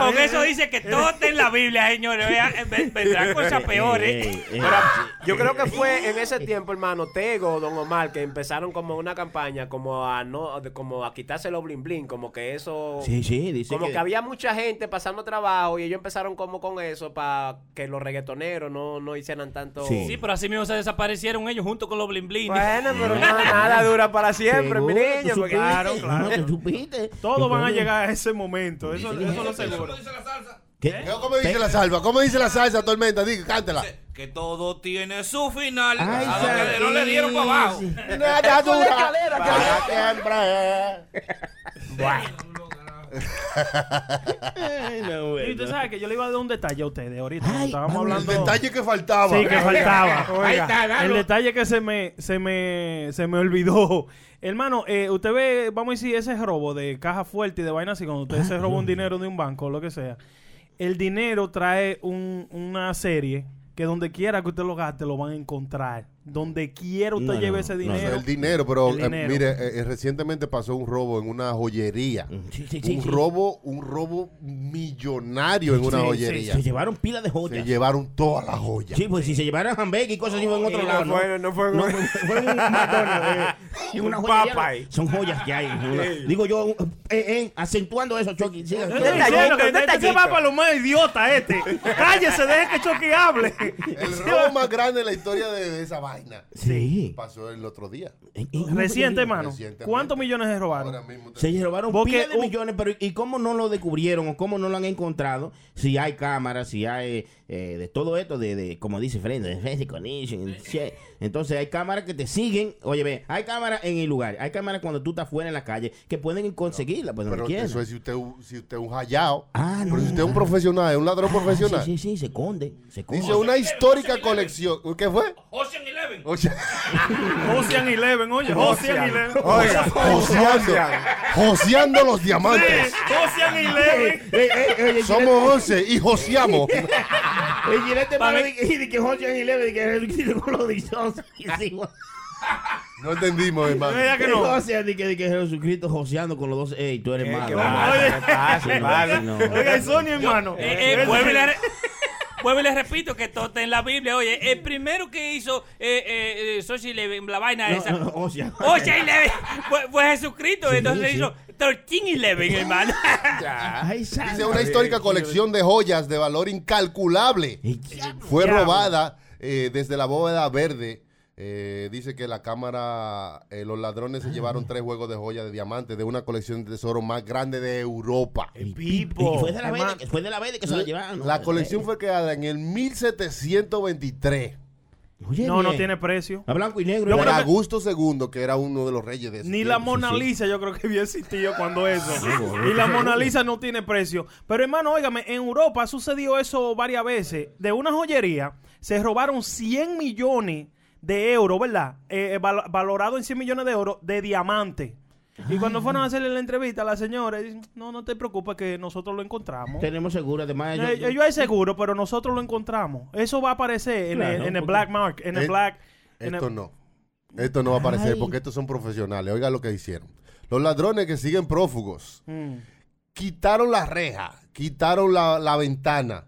Porque eso dice que todo está en la Biblia, señores. Eh, ve- Vendrán cosas peores. Eh, eh, Pero yo creo que fue en ese tiempo, hermano, Tego, Don Omar, que empezaron como una campaña como a no, como a quitarse los bling bling, como que eso, Sí, sí, dice como que, que- había mucha gente pasando trabajo y ellos empezaron como con eso para que los reggaetoneros no, no hicieran tanto. Sí, pero así mismo se desaparecieron ellos junto con los blin blin. Bueno, pero no, nada dura para siempre, mi niño. porque- supiste, Claro, claro. no, tú supiste. Todos van a llegar a ese momento. Eso, eso lo seguro. ¿Qué? ¿Cómo dice la salva? ¿Cómo dice la salsa, Tormenta? Diga, cántela. Que todo tiene su final. Ay, a los que no le dieron para abajo. sí. Nada escalera, para siempre. No, Y usted bueno. sabe que yo le iba a dar un detalle a ustedes ahorita. Ay, estábamos vamos, El hablando. detalle que faltaba. Sí, que faltaba. Ahí está, dalo. el detalle que se me, se me, se me olvidó. Hermano, eh, usted ve, vamos a decir, ese robo de caja fuerte y de vaina así, cuando usted se roba un dinero de un banco o lo que sea. El dinero trae un- una serie que donde quiera que usted lo gaste lo van a encontrar. Donde quiera usted No, lleve no, ese no, dinero. El dinero, pero El eh, mire, eh, eh, recientemente pasó un robo en una joyería. Sí, sí, sí, un sí. robo, un robo millonario en una Sí, sí, joyería. Se llevaron pila de Se joyas. llevaron todas las joyas. Sí, pues si se llevaran hamburgues y cosas así fue en otro lado. no fue- no fue- no, fue un McDonald's. eh, y una joyería. Son joyas que hay. una- Sí. Digo yo, eh, eh, acentuando eso, Chucky. detallito. se va para lo más idiota este. Cállese, deje que Chucky hable. El robo más grande en la historia de, de esa vaina Sí. pasó el otro día. En- en- Reciente, hermano. Recientemente. ¿Cuántos millones se robaron? Ahora mismo te- Se robaron Porque de millones, pero ¿y cómo no lo descubrieron o cómo no lo han encontrado? Si hay cámaras, si hay eh, de todo esto, de, de como dice Fred, de. Entonces hay cámaras que te siguen. Oye, ve, hay cámaras en el lugar, hay cámaras cuando tú estás fuera en la calle que pueden conseguirla, pues Pero eso es si usted, si usted es un hallado. Ah, no. Pero si usted es un profesional, es un ladrón Ah, profesional. Sí, sí, sí, se esconde. Se esconde. Dice una histórica colección. ¿Qué fue? Ocean Eleven. O sea, Ocean Eleven, oye, Ocean Eleven. Oiga, joseando, joseando los diamantes. Ocean Eleven. Eh, eh, Somos 11 y joseamos. Y Gillette para de, que Hot and Eleven, de que con los dichosos. No entendimos, hermano. No, que no. O sea, de que, que Jesucristo joseando con los dos. Ey, tú eres eh, malo. Ah, oye, oiga, Sonia, hermano. Eh, eh Vuelvo y les repito que todo está en la Biblia. Oye, el primero que hizo eh, eh, eh Sochi la vaina no, esa. No, no, o sea, o sea, y le, fue, fue, Jesucristo. Sí, entonces sí, hizo. 1311, hermano. Ya. Ay, Dice una histórica colección de joyas de valor incalculable. Fue robada eh, desde la bóveda verde. Eh, dice que la cámara, eh, los ladrones se llevaron tres juegos de joyas de diamantes de una colección de tesoros más grande de Europa. El pipo. Y que se la llevaron. La colección fue creada en el 1723. Oye, No, no tiene precio. A blanco y negro. Yo creo que- Augusto II, que era uno de los reyes de ese Ni la. Mona Lisa yo creo que había existido cuando eso. y la Mona Lisa no tiene precio. Pero hermano, óigame, en Europa ha sucedido eso varias veces. De una joyería se robaron 100 millones de euros, ¿verdad? Eh, eh, val- valorado en 100 millones de euros de diamante. Y cuando fueron a hacerle la entrevista a la señora, dicen, no, no te preocupes que nosotros lo encontramos. Tenemos seguro, además. Eh, yo- Ellos hay seguro, pero nosotros lo encontramos. Eso va a aparecer en, el, en el porque- black market, en el Eh, black... en Esto el- no. Esto no va a aparecer Ay. porque estos son profesionales. Oiga lo que hicieron. Los ladrones que siguen prófugos Mm. quitaron la reja, quitaron la, la ventana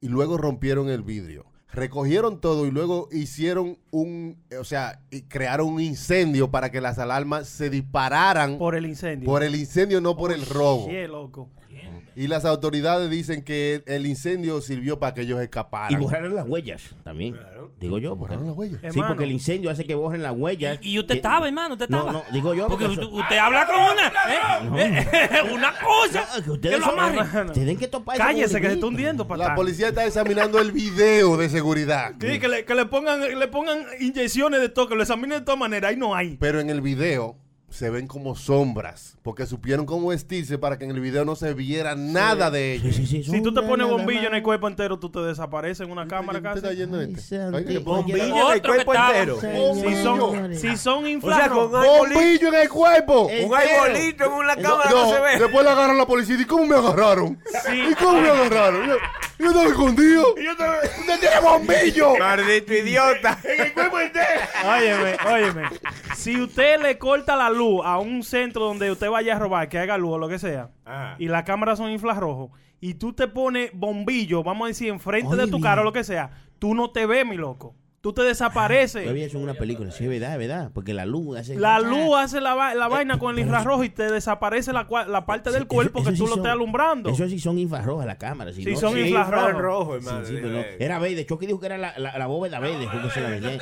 y luego rompieron el vidrio. Recogieron todo y luego hicieron un, o sea, y crearon un incendio para que las alarmas se dispararan Por el incendio. por el incendio, no por el robo. Yeah, loco. Y las autoridades dicen que el incendio sirvió para que ellos escaparan. Y borraron las huellas también. Digo yo. Borraron las huellas. Sí, Hermano. porque el incendio hace que borren las huellas. Y usted Que- estaba, hermano, usted No, estaba. no, digo yo. Porque porque usted, usted habla con una, ¿eh? una cosa. No, que que ustedes lo son- amarren. tienen que topar ese Cállese, que se está hundiendo, La patán. policía está examinando el video de seguridad. Sí, que le, que le pongan, le pongan inyecciones de todo, que lo examinen de todas maneras. Ahí no hay. Pero en el video se ven como sombras, porque supieron cómo vestirse para que en el video no se viera nada de ellos. Sí, sí, sí, Si tú te pones bombillo en el cuerpo entero, tú te desapareces en una cámara ¿Usted está casi. yendo este? Bombillo en el cuerpo estaba- entero. Si son, si son O sea, inflarrojos. con arbolito, ¡Bombillo en el cuerpo! Un arbolito en una cámara no, se ve. después le agarran la policía. ¿Y cómo me agarraron? ¿Y cómo me agarraron? Yo, yo estaba escondido. ¡Usted tiene bombillo! Maldito idiota. Óyeme, óyeme. Si usted le corta la luz a un centro donde usted vaya a robar, que haga luz o lo que sea, Ajá. y las cámaras son infrarrojos, y tú te pones bombillo, vamos a decir, enfrente de tu cara o lo que sea, tú no te ves, mi loco. Tú te desapareces. Yo había hecho una película, sí, es verdad, es verdad. Porque la luz hace. La luz hace la, la vaina con el infrarrojo y te desaparece la, parte del cuerpo eso que sí tú lo estés alumbrando. Eso sí son infrarrojas las cámaras. Si Sí, no, son sí, infrarrojos. hermano. sí, no. Era verde. Chucky dijo que era la, la, la bóveda verde. porque se la veía.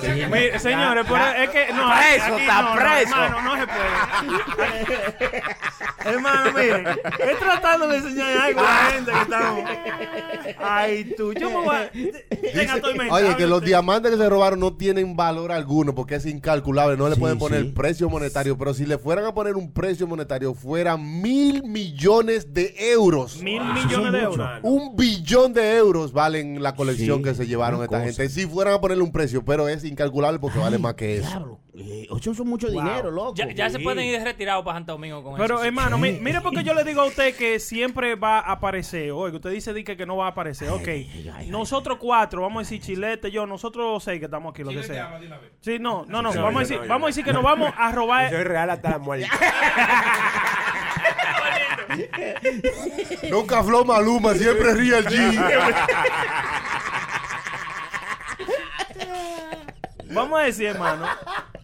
Sí. Mire, señores, pero es que no, Preso, está preso. hermano, no se puede. hermano, mire, es tratando de enseñar algo a la gente que estamos. Ay, tú, yo me voy a. Oye, que los diamantes que se robaron no tienen valor alguno porque es incalculable. No le Sí, pueden poner sí. precio monetario. Pero si le fueran a poner un precio monetario, fueran mil millones de euros. Mil Eso millones de euros. Un billón de euros valen la colección Sí, que se llevaron esta cosa. gente. Si fueran a ponerle un precio, pero es incalculable porque vale más que eso. Diablo. Eh, eso son mucho dinero, loco. Ya, ya se Sí. pueden ir retirados para Santo Domingo con Pero eso. hermano, mi- mire porque yo le digo a usted que siempre va a aparecer. Oye, usted dice di que, que no va a aparecer. Ok. ay, ay, Nosotros cuatro, vamos a decir Chilete, yo, nosotros seis que estamos aquí, lo que sea. Sí, no, no, no. No, Vamos a yo decir, no, yo vamos a decir que nos vamos a Soy robar. real hasta la muerte. Nunca Flow Maluma, siempre Real G. Vamos a decir, hermano,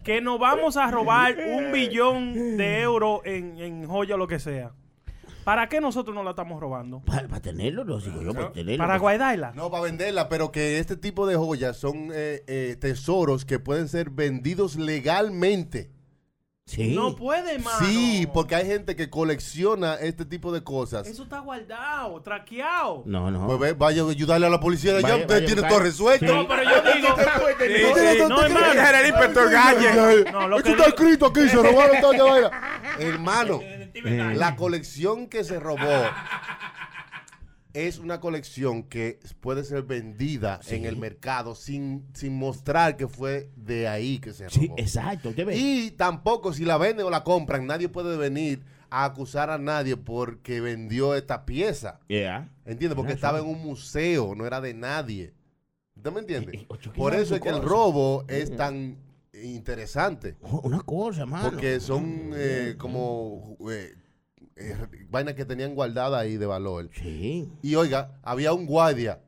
que nos vamos a robar un billón de euros en, en joya o lo que sea. ¿Para qué nosotros no la estamos robando? Para, para tenerlo, lo digo yo, para tenerlo. Para guardarla. No, para venderla, pero que este tipo de joyas son eh, eh, tesoros que pueden ser vendidos legalmente. Sí. No puede, hermano. Sí, porque hay gente que colecciona este tipo de cosas. Eso está guardado, traqueado. No, no. Pues ve, vaya a ayudarle a la policía de allá, Vaya, usted vaya, tiene todo resuelto. Sí. No, pero yo digo. Sí, sí. No, hermano. El inspector Galle. No, lo Esto que está escrito aquí, se robaron toda esta vaina. Hermano, la colección que se robó es una colección que puede ser vendida en el mercado sin, sin mostrar que fue de ahí que se robó. Sí, exacto. Y tampoco si la venden o la compran, nadie puede venir a acusar a nadie porque vendió esta pieza. Yeah. ¿Entiendes? Porque estaba en un museo, no era de nadie. ¿Usted me entiende? Eh, ¿qué Por eso es que el robo es tan interesante. Una cosa, mano. Porque son eh, como eh, eh, vainas que tenían guardadas ahí de valor. Sí. Y oiga, había un guardia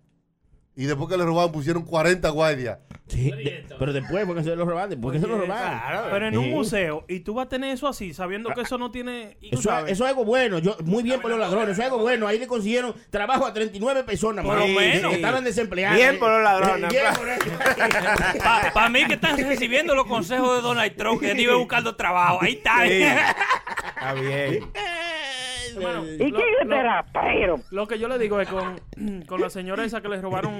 Y después que le robaron pusieron 40 guardias. Sí, de- pero después, porque se lo robaron, después que se lo robaron. Pero en un museo, y tú vas a tener eso así, sabiendo que eso no tiene. Eso, eso es algo bueno. Yo, muy bien por los ladrones. Eso es algo bueno. Ahí le consiguieron trabajo a 39 personas. Por lo menos. Que estaban desempleadas. Bien por los ladrones, Bien claro. por eso. Para mí que están recibiendo los consejos de Donald Trump, que iba buscando trabajo. Ahí está. Sí. Está bien. Hermano, ¿Y lo- qué es lo- que yo le digo es con, con la señora esa que le robaron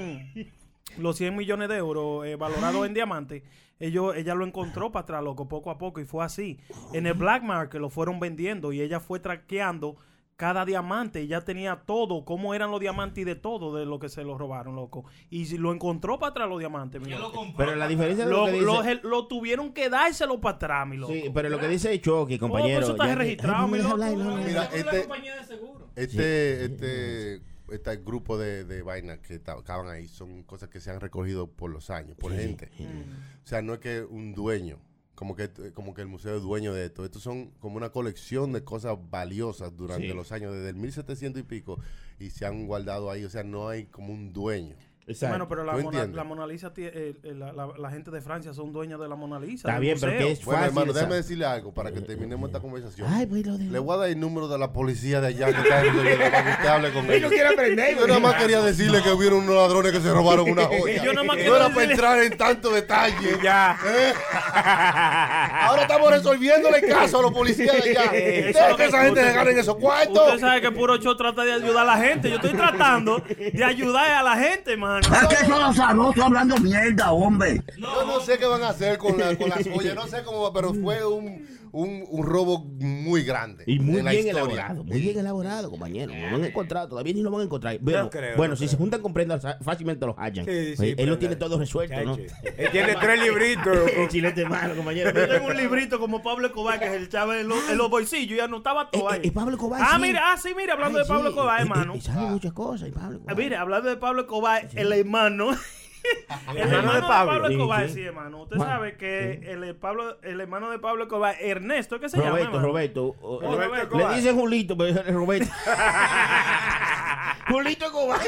los 100 millones de euros eh, valorados en diamantes, ellos, ella lo encontró para atrás, loco, poco a poco, y fue así. En el black market lo fueron vendiendo y ella fue traqueando cada diamante, ella tenía todo, cómo eran los diamantes y de todo de lo que se lo robaron, loco. Y si lo encontró para atrás los diamantes, mi loco. Pero la diferencia de lo, Lo, que dice... lo- lo tuvieron que dárselo para atrás, mi loco. Sí, pero lo que dice Chucky, compañero. eso está ya registrado, mi loco. hablar, no, no, no. Mira, este, compañía de seguro. este, este, este grupo de, de vainas que ta- acaban ahí son cosas que se han recogido por los años, por gente. O sea, no es que un dueño, como que, como que el museo es dueño de esto. Estos son como una colección de cosas valiosas durante Sí. los años, desde el 1700 y pico, y se han guardado ahí. O sea, no hay como un dueño. Exacto. Bueno, pero la, ¿Tú Mona, la Mona Lisa, eh, eh, la, la- la gente de Francia son dueños de la Mona Lisa. Está bien, pero que es Bueno, fácil. hermano, esa- déjame decirle algo para que terminemos esta conversación. Ay, pues lo de... Le voy a dar el número de la policía de allá que está en que usted hable con Él no ellos. quiere aprender. Yo nada más quería decirle que hubieron unos ladrones que se robaron una joya. Yo nada más no quiero era para entrar en tanto detalle. Ya. ¿eh? Ahora estamos resolviéndole caso a los policías de allá. Eh, Ustedes eso es lo que esa gente se usted- ganen esos Usted cuartos. sabe que Puro Show trata de ayudar a la gente. Yo estoy tratando de ayudar a la gente, mano. Es que son los sabrosos hablando mierda, hombre. Yo no sé qué van a hacer con, la- con las joyas, no sé cómo va, pero fue un, un, un robo muy grande. Y muy bien historia. elaborado, muy bien elaborado, compañero. No lo han encontrado, todavía ni lo van a encontrar. Bueno, creo, bueno no si creo. se juntan con prendas, fácilmente los hallan. Sí, sí, Pues, él lo tiene todo resuelto. Él tiene tres libritos. El chilete malo, compañero. Yo tengo un librito como Pablo Escobar que se echaba en los, en los bolsillos y anotaba todo Eh, ahí. eh, Pablo Escobar, Ah, sí. mira, ah, sí, mira, hablando Ay, de Pablo sí, Escobar, eh, hermano. eh, sabe muchas cosas, y Pablo Ah, Escobar. Mira, hablando de Pablo Escobar, el hermano. El hermano de Pablo. Pablo Sí, Escobar, sí. sí, hermano. Usted sabe que el, Pablo, el hermano de Pablo Escobar, Ernesto, ¿qué se llama? Roberto, hermano? Roberto. Oh, le dicen Julito, pero es Roberto. Julito Escobar.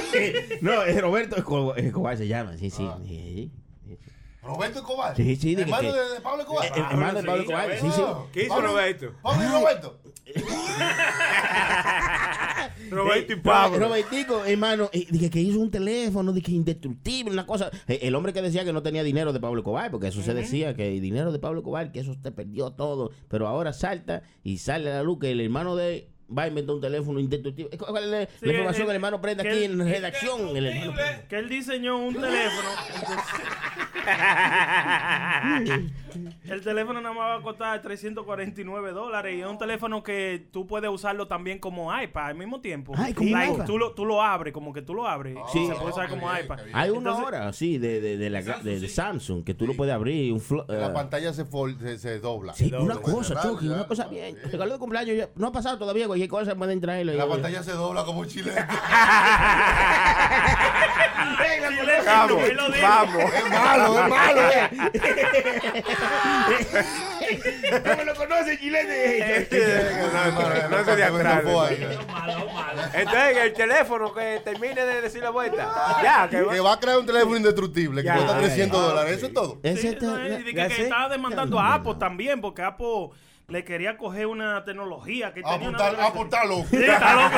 No, es Roberto Escobar, Escobar se llama, sí, sí. sí, sí. Roberto Escobar. Sí, sí, de hermano que- de, Pablo Escobar. Eh, eh, hermano de Pablo Escobar, sí, sí. ¿Qué hizo Pablo- Roberto? Pablo y Roberto. Roberto y Pablo. Robertico, hermano, eh, dije que hizo un teléfono, dije indestructible, una cosa. Eh, El hombre que decía que no tenía dinero de Pablo Escobar, porque eso se decía, que el dinero de Pablo Escobar, que eso te perdió todo. Pero ahora salta y sale a la luz que el hermano de va a inventar un teléfono indestructible. ¿Cuál es la, Sí, la información el- que el hermano prende aquí en redacción? El hermano prende. Que él diseñó un teléfono. el teléfono nada más va a costar 349 dólares y es un teléfono que tú puedes usarlo también como iPad al mismo tiempo. Ay, como Like, iPad. tú, lo, tú lo abres, como que tú lo abres. Sí. Se puede usar como iPad. Hay una Entonces, hora, sí, de, de, de, la, de, de Samsung, que tú lo puedes abrir. Un flo- La eh, pantalla se, se, se dobla. Sí, una dobla. cosa. Chucky, una cosa bien. Regalo de cumpleaños ya- no ha pasado todavía, cualquier cosa pueden traerlo. La pantalla se dobla como un chilete. Vamos, lo dijo. vamos. es malo, es malo. eh. ¿Cómo lo conoce, chilete? No, no se malo. Entonces, el teléfono que termine de decir la vuelta. Ya, que Que va. a crear un teléfono indestructible que Ya. cuesta Ay, 300 ah, dólares. Eso es todo. Y dije ya que estaba demandando a Apple también, porque Apple le quería coger una tecnología que tenía una Apuntar, apuntarlo. Sí, está loco.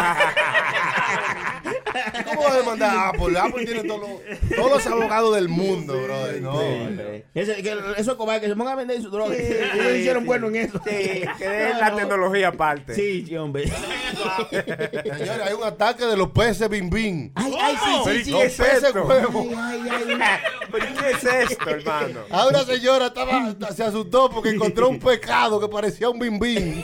¿Cómo va a demandar a Apple? Apple tiene todos los, todos los abogados del mundo, brother. No, hombre. Ese, que, eso es cobarde, que se pongan a vender su droga. Ellos hicieron bueno en eso. Sí, que den la tecnología aparte. Sí, sí, hombre. Señores, hay un ataque de los peces bim bim. Ay, ay, sí, ¿Pero sí, sí. Los es peces esto? huevos. Ay, ay, ay. ¿Pero qué es esto, hermano? A una señora estaba, se asustó porque encontró un pecado que parecía un bim bim.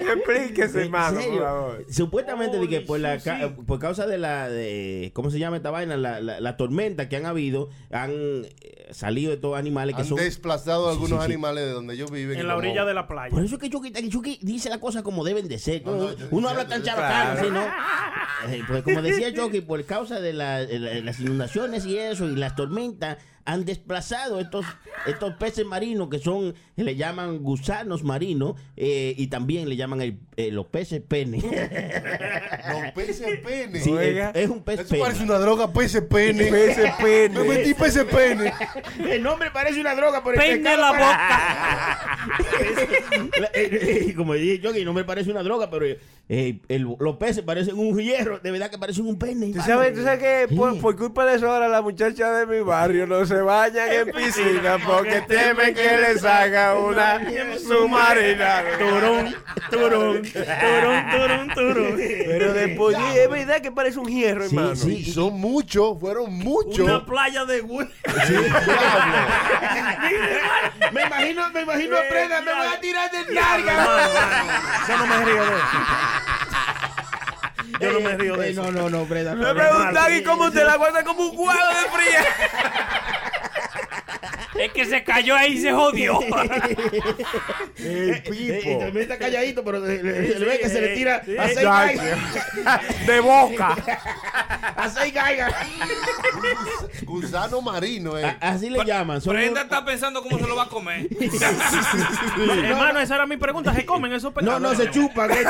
Explíquese, ¿En hermano, por favor. Supuestamente de que por la sí, ca- por causa de la de ¿cómo se llama esta vaina? La, la, la tormenta que han habido, han eh, salido estos animales que Han son desplazado Sí, algunos sí, sí. animales de donde ellos viven. En la como- orilla de la playa. Por eso es que Chucky, que Chucky dice las cosas como deben de ser. No, no, Uno, yo uno decía- habla tan yo decía- ¿sí, no? Eh, pues como decía Chucky, por causa de la- de la- las inundaciones y eso, y las tormentas, han desplazado estos, estos peces marinos que son, le llaman gusanos marinos eh, y también le llaman el- eh, los peces pene. Los peces pene. Sí, es, es un pez Eso pene. parece una droga, peces pene. Peces pene. Me metí peces pene. El nombre parece una droga, pero el Pene la La- eh, eh, Como dije yo, que el nombre parece una droga, pero eh, el- los peces parecen un hierro. De verdad que parecen un pene. ¿Tú sabes, tú sabes que por, por culpa de eso ahora las muchachas de mi barrio no se bañan en piscina porque temen que les haga una submarina. Turón, turón, turón, turón, turón. Pero después, sí, es verdad que parece un hierro, Sí, hermano. sí. Son muchos, fueron muchos. Una playa de güey. Me imagino, me imagino a Prenda, me voy a tirar de larga. Yo no me río de eso. Yo no me río de Eh, eso. No, no, no, Prenda. no, Me preguntan y cómo te la aguanta como un huevo de fría. Es que se cayó ahí y se jodió. El Eh, eh, pipo. también está calladito, pero se, le ve que se le tira a seis gaigas. De boca. A seis gaigas. Gusano marino, eh. Así le llaman. Unos- está pensando cómo se lo va a comer. Hermano, esa era mi pregunta. ¿Se comen esos No, pescados? no, se chupan. eh.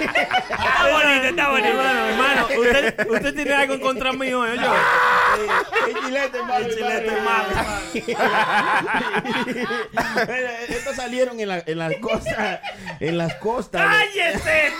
Está bonito, está bonito. Hermano, hermano, usted, usted tiene algo en contra mío, ¿eh? Yo. El chilete. El chilete es malo. Estos salieron en, la- en las costas. En las costas. ¡Cállese!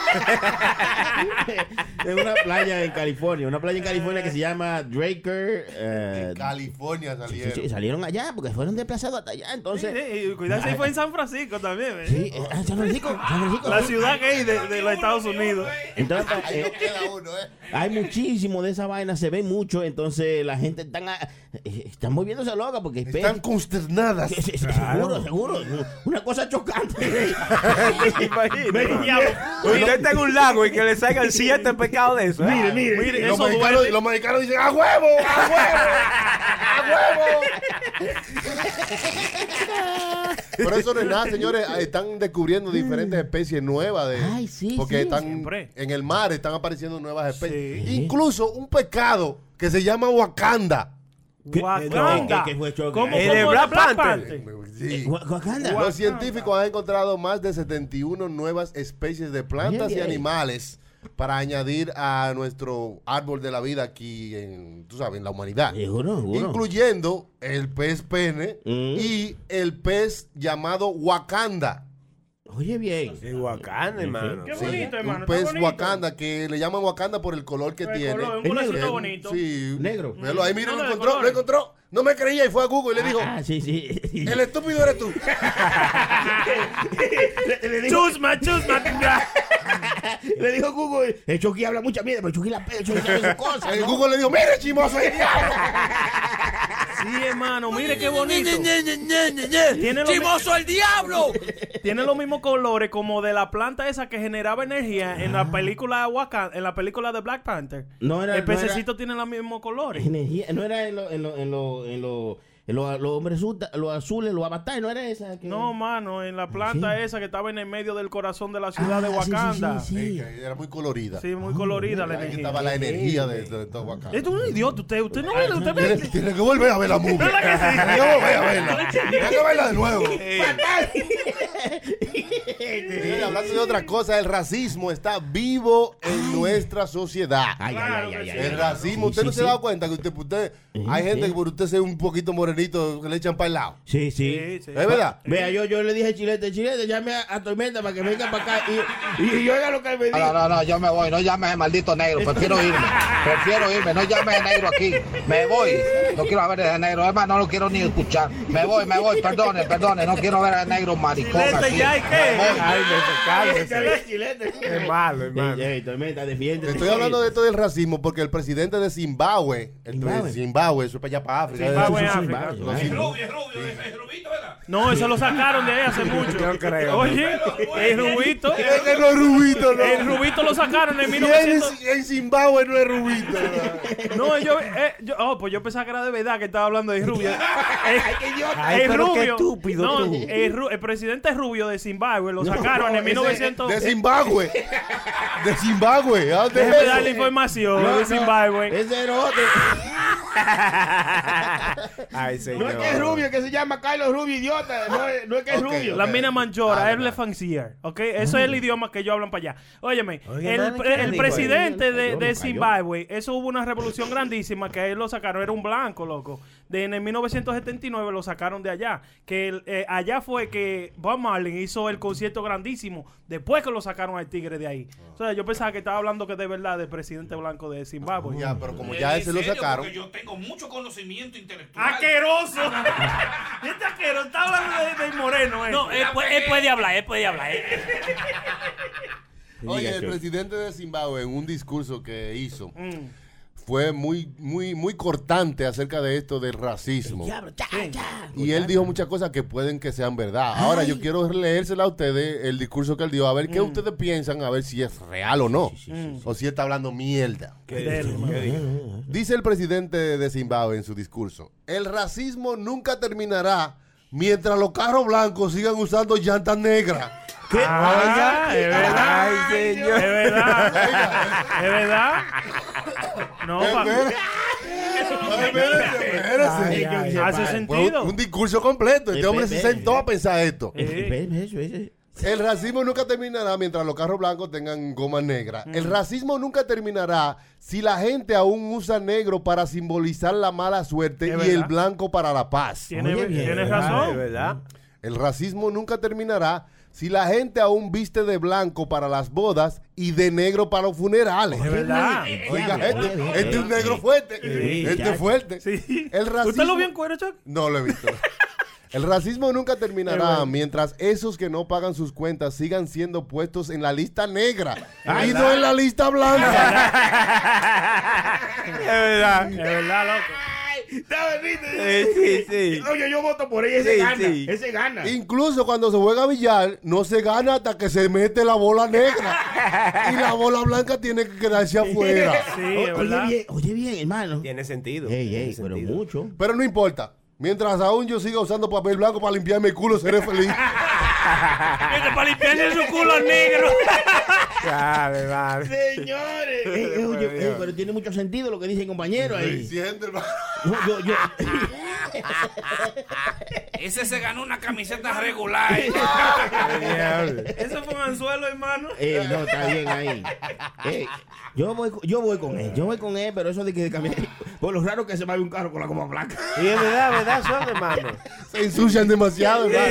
de, de una playa en California. Una playa en California que se llama Draker. eh, California sí, salieron. sí, salieron allá porque fueron desplazados hasta allá. Sí, Entonces. sí, y cuidado si fue en San Francisco también, ¿eh? Sí, eh, San Francisco. San Francisco. La ciudad gay de, de los Estados Unidos. Entonces, eh. hay muchísimo de esa vaina, se ve mucho, entonces la gente están, a- eh, están moviéndose loca porque Están consternadas. Seguro, seguro. Una cosa chocante. Usted está en un lago y que le salgan siete pecados de eso. ¿eh? Mire, mire. Mire, los, mexicanos, los mexicanos dicen, ¡a huevo! ¡a huevo! ¡a huevo! Pero eso no es nada, señores. Están descubriendo diferentes especies nuevas. De, Ay, sí, porque sí. están Siempre. en el mar, están apareciendo nuevas especies. Sí. Incluso un pescado que se llama Wakanda. Wakanda. ¿Qué- qué fue eso? ¿Cómo, El cómo de Black Panther. Sí. Wa- Wakanda. Los científicos han encontrado más de 71 nuevas especies de plantas y animales para añadir a nuestro árbol de la vida aquí en, tú sabes, en la humanidad. Seguro, seguro. Incluyendo el pez pene Mm. y el pez llamado Wakanda. Oye, bien. Es Wakanda, hermano. Qué Sí, bonito, hermano. un pez bonito. Wakanda que le llaman Wakanda por el color que El tiene. color, un Es colorcito negro. bonito. Sí, Negro. Velo ahí, mira, No, lo de encontró, lo encontró. No me creía y fue a Google y le dijo, Ah, sí, sí. el estúpido eres tú. le, le dijo, Chusma, chusma. le dijo Google, el Chucky habla mucha mierda, pero Chucky la pega, Chucky sabe sus cosas. El ¿no? Google le dijo, mire, chimoso. Sí, hermano, mire qué bonito. Tiene ¡Chimoso el diablo! tiene los mismos colores como de la planta esa que generaba energía en la película Wakanda, en la película de Black Panther. No era- El no era- pececito tiene los mismos colores. Energía, no era en los en lo, en lo, en lo, en lo- los hombres azul- los azules, los avatares, no era esa que No, mano, en la planta Sí. esa que estaba en el medio del corazón de la ciudad de Ah, sí, sí, Wakanda. sí, sí. Era muy colorida. Sí, muy colorida la Ahí energía. estaba la energía de, de, de Wakanda. Esto es un idiota, usted, usted no ve, usted ve. Tiene, tiene que volver a ver la movie. Tiene que volver a verla. Tiene que verla de nuevo. Señores, hablando de otra cosa, el racismo está vivo en nuestra sociedad. Ay, Claro ay, ay, ay. El racismo, Sí, usted no sí, se da cuenta que usted, usted hay gente que por usted ser un poquito que le echan para el lado. Sí, sí. Sí, sí. ¿Es verdad? Vea, yo, yo le dije a Chilete, Chilete, llame a, a Tormenta para que venga para acá y, y, y oiga lo que él me dijo. No, no, no, yo me voy, no llames a maldito negro, prefiero irme, prefiero irme, no llames a negro aquí, me voy, no quiero ver ese negro, es más, no lo quiero ni escuchar, me voy, me voy, perdone, perdone, no quiero ver al negro maricón Chilete, aquí, ya, ¿y qué? me voy. Ay, me Chilete, Chilete. Es malo, hermano. Ey, ey, Tormenta, defiende. Estoy hablando de esto del racismo porque el presidente de Zimbabue, el Zimbabue. de Zimbabue, eso es para allá para África. Zimbabue, es África. Zimbabue. Los Es rubio, es rubio, es es rubito, ¿verdad? No, eso lo sacaron de ahí hace mucho. Yo creo. Oye, el rubito. Es no es rubito, no. El rubito lo sacaron en Y 1900. en, en Zimbabue no es rubito. ¿verdad? No, yo, eh, yo, oh, pues yo pensaba que era de verdad que estaba hablando de rubio. Ay, qué rubio. estúpido no, tú. El, ru- el presidente rubio de Zimbabue lo sacaron en 1900. De Zimbabue. De Zimbabue. ¿A dónde es Déjeme darle información de Zimbabue. Ese era otro. Ay, No es que es rubio, que se llama Carlos Rubio, idiota. No es, no es que es rubio. La mina manchora, Ah, es le fancier, ¿ok? Eso es el idioma que ellos hablan para allá. Óyeme, Oye, el, mano, pre- ¿qué el dijo presidente de, de. Zimbabue, eso hubo una revolución grandísima que él lo sacaron, era un blanco, loco. De, en el 1979 lo sacaron de allá. Que el- eh, allá fue que Bob Marley hizo el concierto grandísimo después que lo sacaron al tigre de ahí. O sea, yo pensaba que estaba hablando que de verdad del presidente blanco de Zimbabue. Ya, pero como ya ese lo sacaron. Porque yo tengo mucho conocimiento intelectual. ¡Aqueroso! este aqueroso está hablando de, de Moreno, eh. No, él, puede- él puede hablar, él puede hablar. eh. Oye, el presidente de Zimbabue en un discurso que hizo Mm. Fue muy, muy, muy cortante acerca de esto del racismo. Diablo, ya, ya. Y él dijo muchas cosas que pueden que sean verdad. Ahora yo quiero leérsela a ustedes, el discurso que él dio, a ver qué ustedes piensan, a ver si es real o no. O si está hablando mierda. ¿Qué? ¿Qué? Dice el presidente de Zimbabue en su discurso, el racismo nunca terminará mientras los carros blancos sigan usando llantas negras. Ah, es verdad. Ay, señor. Es verdad. Es verdad. No, pa- Espérese, espérese. hace sentido. un, discurso completo. Este Eh, hombre se sentó a pensar esto. Eh. El racismo nunca terminará mientras los carros blancos tengan goma negra. El Mm. racismo nunca terminará si la gente aún usa negro para simbolizar la mala suerte y verdad. el blanco para la paz. Tiene- Oye, bien. tienes razón. ¿verdad? El racismo nunca terminará si la gente aún viste de blanco para las bodas y de negro para los funerales. Es verdad. Oiga, este, este es un negro fuerte. Sí, este es fuerte. Sí. El racismo, ¿Usted lo vio en cuero, Chuck? No lo he visto. El racismo nunca terminará bueno. mientras esos que no pagan sus cuentas sigan siendo puestos en la lista negra y ¿verdad? no en la lista blanca. Es verdad. Es verdad, loco. ¿Sabes, viste? Sí, sí, sí. Oye, yo voto por ella, ese Sí, gana. sí. Ese gana. Incluso cuando se juega billar, no se gana hasta que se mete la bola negra. y la bola blanca tiene que quedarse afuera. Sí, O- es Oye bien, oye bien, hermano. Tiene sentido. Ey, tiene ey, pero sentido. mucho. Pero no importa. Mientras aún yo siga usando papel blanco para limpiarme el culo, seré feliz. Para limpiarse su culo negro. Dale, vale. Señores. Eh, eh, oye, eh, pero tiene mucho sentido lo que dice el compañero ahí. Siente, hermano. No, yo, yo, Ese se ganó una camiseta regular. Eso fue un anzuelo, hermano. eh, no, está bien ahí. Eh, yo voy, yo voy con él, yo voy con él, pero eso de que cambiar, por lo raro que se vaya un carro con la goma blanca. Y es verdad, verdad, son hermano. Se ensucian demasiado, hermano.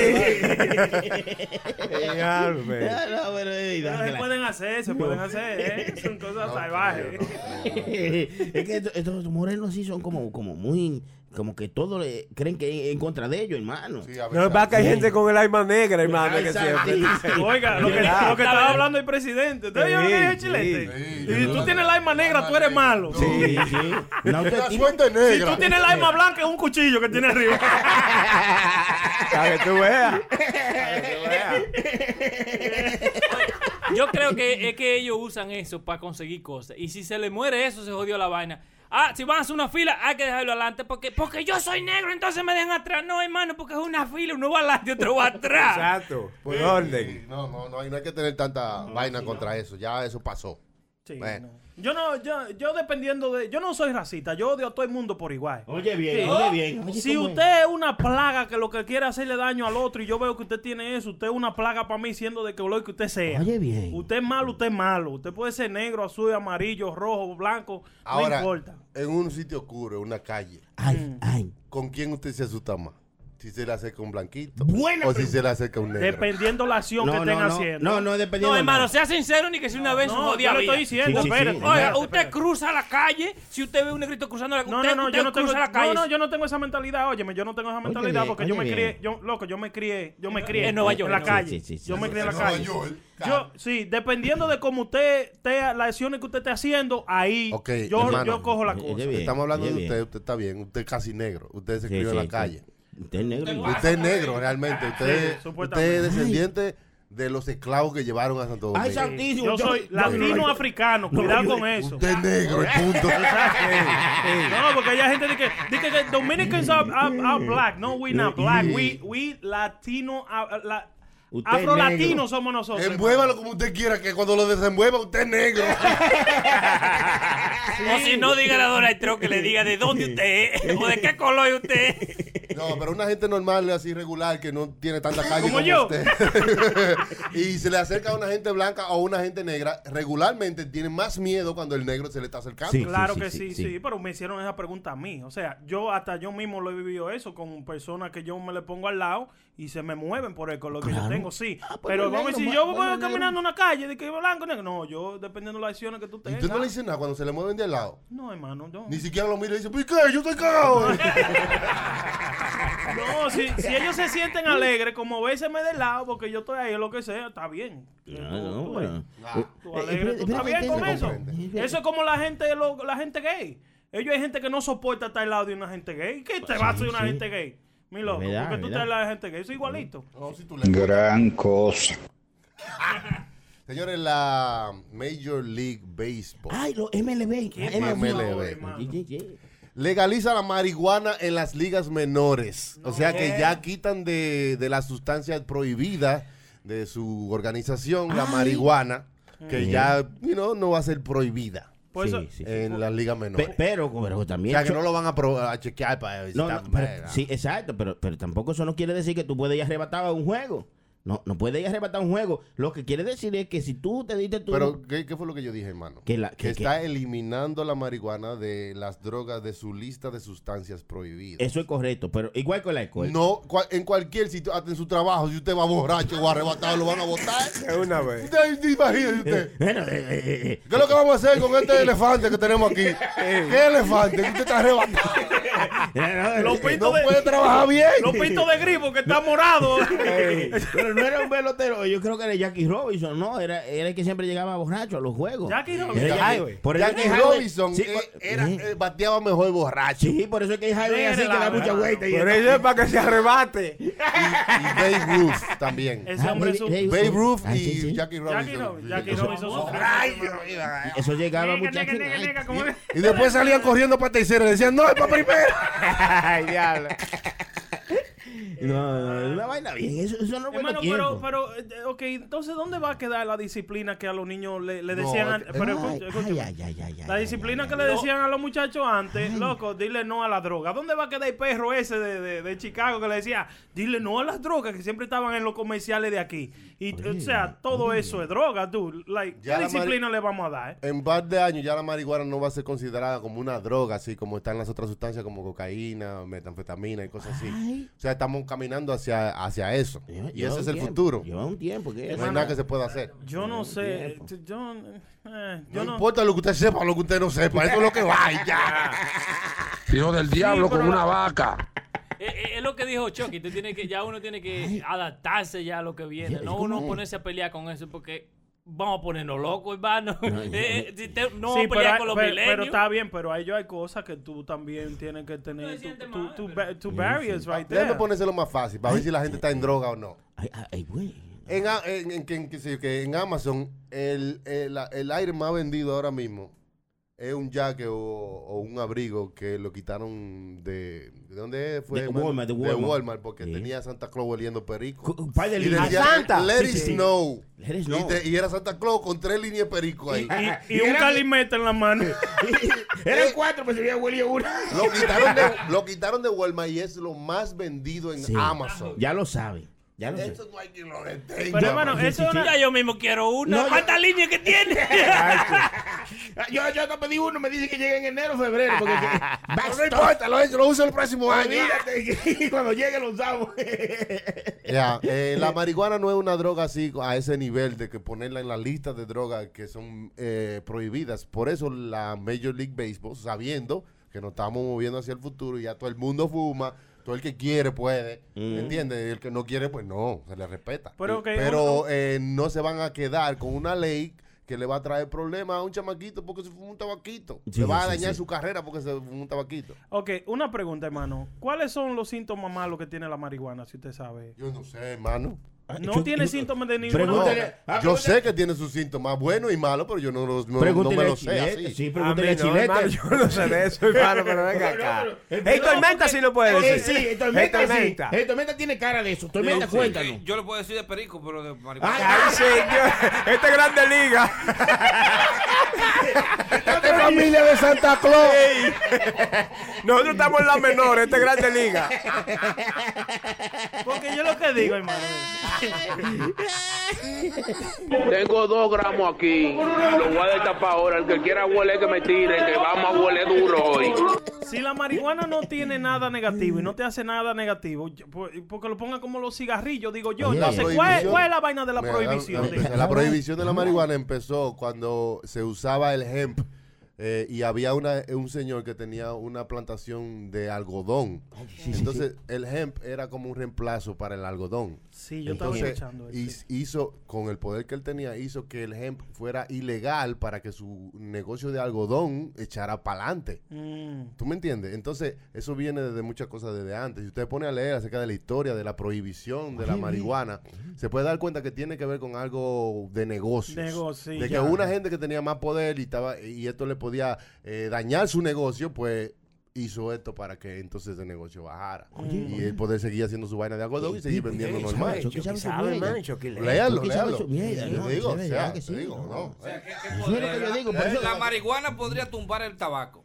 No, pero, eh, Pero se pueden hacer, se pueden hacer, ¿eh? Son cosas salvajes. es que estos, estos morenos sí son como, como muy, como que todos le- creen que en contra de ellos, hermano. Sí, No es para que hay gente con el alma negra, hermano, que Exacto. siempre. Oiga, lo que, lo que estaba hablando el presidente. ¿Usted vio lo que dijo el chilete? sí, Si tú tienes el alma negra, tú eres malo. Sí, sí. Suerte Si tú tienes el alma blanca, es un cuchillo que tiene arriba. Para que tú veas. Para que tú veas. Yo creo que es que ellos usan eso para conseguir cosas. Y si se le muere eso, se jodió la vaina. Ah, si van a hacer una fila, hay que dejarlo adelante. Porque, porque yo soy negro, entonces me dejan atrás. No, hermano, porque es una fila. Uno va adelante y otro va atrás. Exacto. Por orden. No, no, no, hay- no hay que tener tanta vaina contra eso. Ya eso pasó. Sí, Bueno. no. Yo no, yo, yo dependiendo de. Yo no soy racista, yo odio a todo el mundo por igual. Oye bien, Sí. oye bien. Oye, Si usted es una plaga que lo que quiere hacerle daño al otro y yo veo que usted tiene eso, usted es una plaga para mí siendo de color que usted sea. Oye bien. Usted es malo, usted es malo. Usted puede ser negro, azul, amarillo, rojo, blanco, Ahora, no importa. en un sitio oscuro, en una calle, Ay, ay. ¿con quién usted se asusta más? Si se le acerca un blanquito Buena o si se le acerca un negro. Dependiendo la acción No, que estén no, no. haciendo. No, no, dependiendo. No, hermano, sea sincero ni que sea una vez No, yo vida. estoy diciendo, Sí, sí, sí. espérate. Oiga, espérate, usted espérate. cruza la calle, si usted ve un negrito cruzando la calle, No, no, no, yo no tengo, la calle. no, no, yo no tengo esa mentalidad, óyeme, yo no tengo esa mentalidad porque yo me crié, yo, loco, yo me crié, yo me crié En Nueva York, en la calle. Yo me crié en la Nueva calle. York, Yo, sí, dependiendo de cómo usted, te, las acciones que usted esté haciendo, ahí yo, hermano. yo cojo la cosa. bien, Estamos hablando de usted, usted está bien, usted es casi negro, usted se crió sí, en la sí. calle. Usted es negro. y- Usted es negro realmente, usted, Sí, usted es descendiente de los esclavos que llevaron a Santo Domingo. Ay, santísimo. Yo soy latino africano, cuidado con eso. Usted es negro, el punto. No, porque hay gente de que, de que, que Dominicans are, are- are black. No, we not black. We, we Latino, uh, la- Usted es Afro-latinos negro. somos nosotros. Envuélvalo como usted quiera, que cuando lo desenvuelva usted es negro. O si no, diga a Donald Trump que le diga de dónde usted es o de qué color es usted. No, pero una gente normal, así regular, que no tiene tanta calle Como como, yo. usted. y se le acerca a una gente blanca o una gente negra, regularmente tiene más miedo cuando el negro se le está acercando. Sí. Claro que sí, sí, pero me hicieron esa pregunta a mí. O sea, yo hasta yo mismo lo he vivido eso con personas que yo me le pongo al lado y se me mueven por el color que yo tengo, sí. pues pero vamos a negro, decir, yo voy caminando en una calle de que blanco, negro. No, yo dependiendo de las acciones que tú ¿Y tengas. usted no le dice nada cuando se le mueven de al lado? No, hermano, no. Ni siquiera lo mira y dice, ¿por qué? Yo estoy cagado. No, si, si ellos se sienten alegres, como me de lado, porque yo estoy ahí, o lo que sea, está bien. No, Tú- no, tú- bueno. tú Eh, alegre, eh, bien con eso. Eso es como la gente, lo- la gente gay. Ellos hay gente que no soporta estar al lado de una gente gay. ¿Qué te va a hacer una gente gay? Mi loco, verdad, porque tú es estás al lado de gente gay. Eso es igualito. Gran cosa. Señores, la Major League Baseball Ay, los MLB. ¿Qué MLB. MLB. Legaliza la marihuana en las ligas menores. O sea que ya quitan de, de la sustancia prohibida de su organización, la Ay. marihuana, que Sí. ya you know, no va a ser prohibida Por Sí, eso, sí, sí. en las ligas Pe- menores. pero, pero o también. sea que no lo van a, pro- a chequear para No, pero- sí, exacto, pero, pero tampoco eso no quiere decir que tú puedes ir arrebatado a un juego. No, no puedes ir a un juego. Lo que quiere decir es que si tú te diste tu... Pero, ¿qué, qué fue lo que yo dije, hermano? Que la- que que- está eliminando la marihuana de las drogas de su lista de sustancias prohibidas. Eso es correcto, pero igual con el alcohol. No, en cualquier sitio, hasta en su trabajo, si usted va borracho o arrebatado, lo van a botar. Una vez. Usted imagínese usted. Bueno, eh, eh, eh, ¿Qué es lo que vamos a hacer con este elefante que tenemos aquí? ¿Qué elefante? Que usted está arrebatado. Los pintos No de, puede trabajar bien. los pintos de gripo que está morado. pero no era un pelotero, yo creo que era Jackie Robinson, no, era, era el que siempre llegaba borracho a los juegos. Jackie Era Robinson. Jackie- por eso Jackie Highway- Robinson sí, eh, por- era, eh, eh, bateaba mejor borracho. Sí, por eso es que Highway así que da mucha vuelta. y- Pero eso es para que se arrebate. Y Babe Ruth también. Ese Ah, hombre Babe- su- Babe Babe Ruth Ah, y sí, sí. Jackie Robinson. Jackie Robinson. Eso- llegaba muchacho. Y después salían corriendo para tercera y decían, no, es para primera. Ay, diablo. No, no, es una vaina bien. Eso, eso no Hermano, pero, pero, eh, ok, entonces, ¿dónde va a quedar la disciplina que a los niños le, le No, decían eh, antes? Pero, Ay, escucha, escucha. ay, ay, ay, ay, La disciplina ay, que ay. le decían a los muchachos antes, loco, dile no a la droga. ¿Dónde va a quedar el perro ese de, de, de Chicago que le decía, dile no a las drogas que siempre estaban en los comerciales de aquí? Y, o sea, todo eso es droga, tú. Like, Ya ¿Qué la disciplina le vamos a dar? eh? En un par de años ya la marihuana no va a ser considerada como una droga, así como están las otras sustancias como cocaína, metanfetamina y cosas así. Ay. O sea, estamos caminando hacia, hacia eso. Lleva- Y ese es el tiempo, futuro. Lleva un tiempo. que No hay nada que se pueda hacer. Yo no sé. Yo, eh, yo No, no. importa lo que usted sepa o lo que usted no sepa, eso es lo que va y ya. Hijo del diablo pero con la- una vaca. Eh, eh, Es lo que dijo Chucky, tú tienes que, ya uno tiene que adaptarse ya a lo que viene, Ya, no ¿cómo uno es? ponerse a pelear con eso porque vamos a ponernos locos, hermano. No, Eh, eh, si te- no Sí, vamos a pelear hay- con los pero, milenios. pero está bien, pero a ellos hay cosas que tú también tienes que tener. Tu, sientes tu, tu, ba- tu barriers right Déjame there. ponérselo más fácil para ver si la gente está en droga o no. Ay, ay, güey. En, a- en, en- que- en- yo, en Amazon, el, el, el aire más vendido ahora mismo es un jaque o, o un abrigo que lo quitaron de. ¿De dónde fue? De hermano? Walmart, de Walmart. porque Sí. tenía a Santa Claus oliendo perico. Un par de Y líneas. decía, ¿A Santa? Let it sí. snow. Let it Y, snow. te- y era Santa Claus con tres líneas de perico ahí. Y, y un calimete en la mano. Eran cuatro, pero se había huelido uno. Lo quitaron, de, lo quitaron de Walmart y es lo más vendido en Sí. Amazon. Ya lo sabe. Ya lo sabe. Eso no hay quien lo detenga. Pero hermano, eso es una. Ya yo mismo quiero una. No, yo- ¿Cuántas líneas que tiene? Yo, yo no pedí uno, me dice que llega en enero o febrero. Porque no importa, lo, lo uso el próximo año. Que cuando llegue lo usamos. Ya, eh, la marihuana no es una droga así a ese nivel de que ponerla en la lista de drogas que son eh, prohibidas. Por eso la Major League Baseball, sabiendo que nos estamos moviendo hacia el futuro y ya todo el mundo fuma, todo el que quiere puede, Mm. ¿entiendes? Y el que no quiere, pues no, se le respeta. Pero, Pero eh, no se van a quedar con una ley que le va a traer problemas a un chamaquito porque se fuma un tabaquito. Sí, le va a sí, dañar sí. su carrera porque se fuma un tabaquito. Ok, una pregunta, hermano. ¿Cuáles son los síntomas malos que tiene la marihuana, si usted sabe? Yo no sé, hermano. No tiene síntomas de ninguna. No, Pregúntale- ah, yo sé que tiene sus síntomas buenos y malos, pero yo no, los, no, no Pregúntele me a lo sé así. sí, A mí a no, Chilete. hermano, yo no sé de eso, hermano, pero venga acá. Hey, Tormenta sí lo puede decir. sí, el Tormenta sí. Tormenta. El Tormenta tiene cara de eso. Tormenta, cuéntanos. Yo le puedo decir de perico, pero de marihuana. Ay, señor. Este es Grande Liga. Esta es familia de Santa Claus. Nosotros estamos en la menor, este es Grande Liga. Porque yo lo que digo, hermano. Tengo dos gramos aquí. Lo voy a destapar ahora. El que quiera huele que me tire, que vamos a huele duro hoy. Si la marihuana no tiene nada negativo y no te hace nada negativo, porque lo pongan como los cigarrillos, digo yo. Entonces, ¿cuál, es la vaina de la Mira, prohibición? La, prohibición de la marihuana empezó cuando se usaba el hemp eh, y había una, un señor que tenía una plantación de algodón. Entonces, el hemp era como un reemplazo para el algodón. Sí, yo estaba Entonces, escuchando eso. hizo, con el poder que él tenía, hizo que el hemp fuera ilegal para que su negocio de algodón echara para adelante. Mm. ¿Tú me entiendes? Entonces, eso viene desde muchas cosas desde antes. Si usted pone a leer acerca de la historia de la prohibición de la marihuana, se puede dar cuenta que tiene que ver con algo de negocios. Negocio, de que una gente que tenía más poder y estaba y esto le podía eh, dañar su negocio, pues hizo esto para que entonces el negocio bajara. y él poder seguir haciendo su vaina de algodón y seguir vendiendo normal. Léalo, léalo. Te no, digo, o sea, que te digo, no. no. O sea, que- que Eso es lo podría- que yo digo, por eso- La marihuana podría tumbar el tabaco.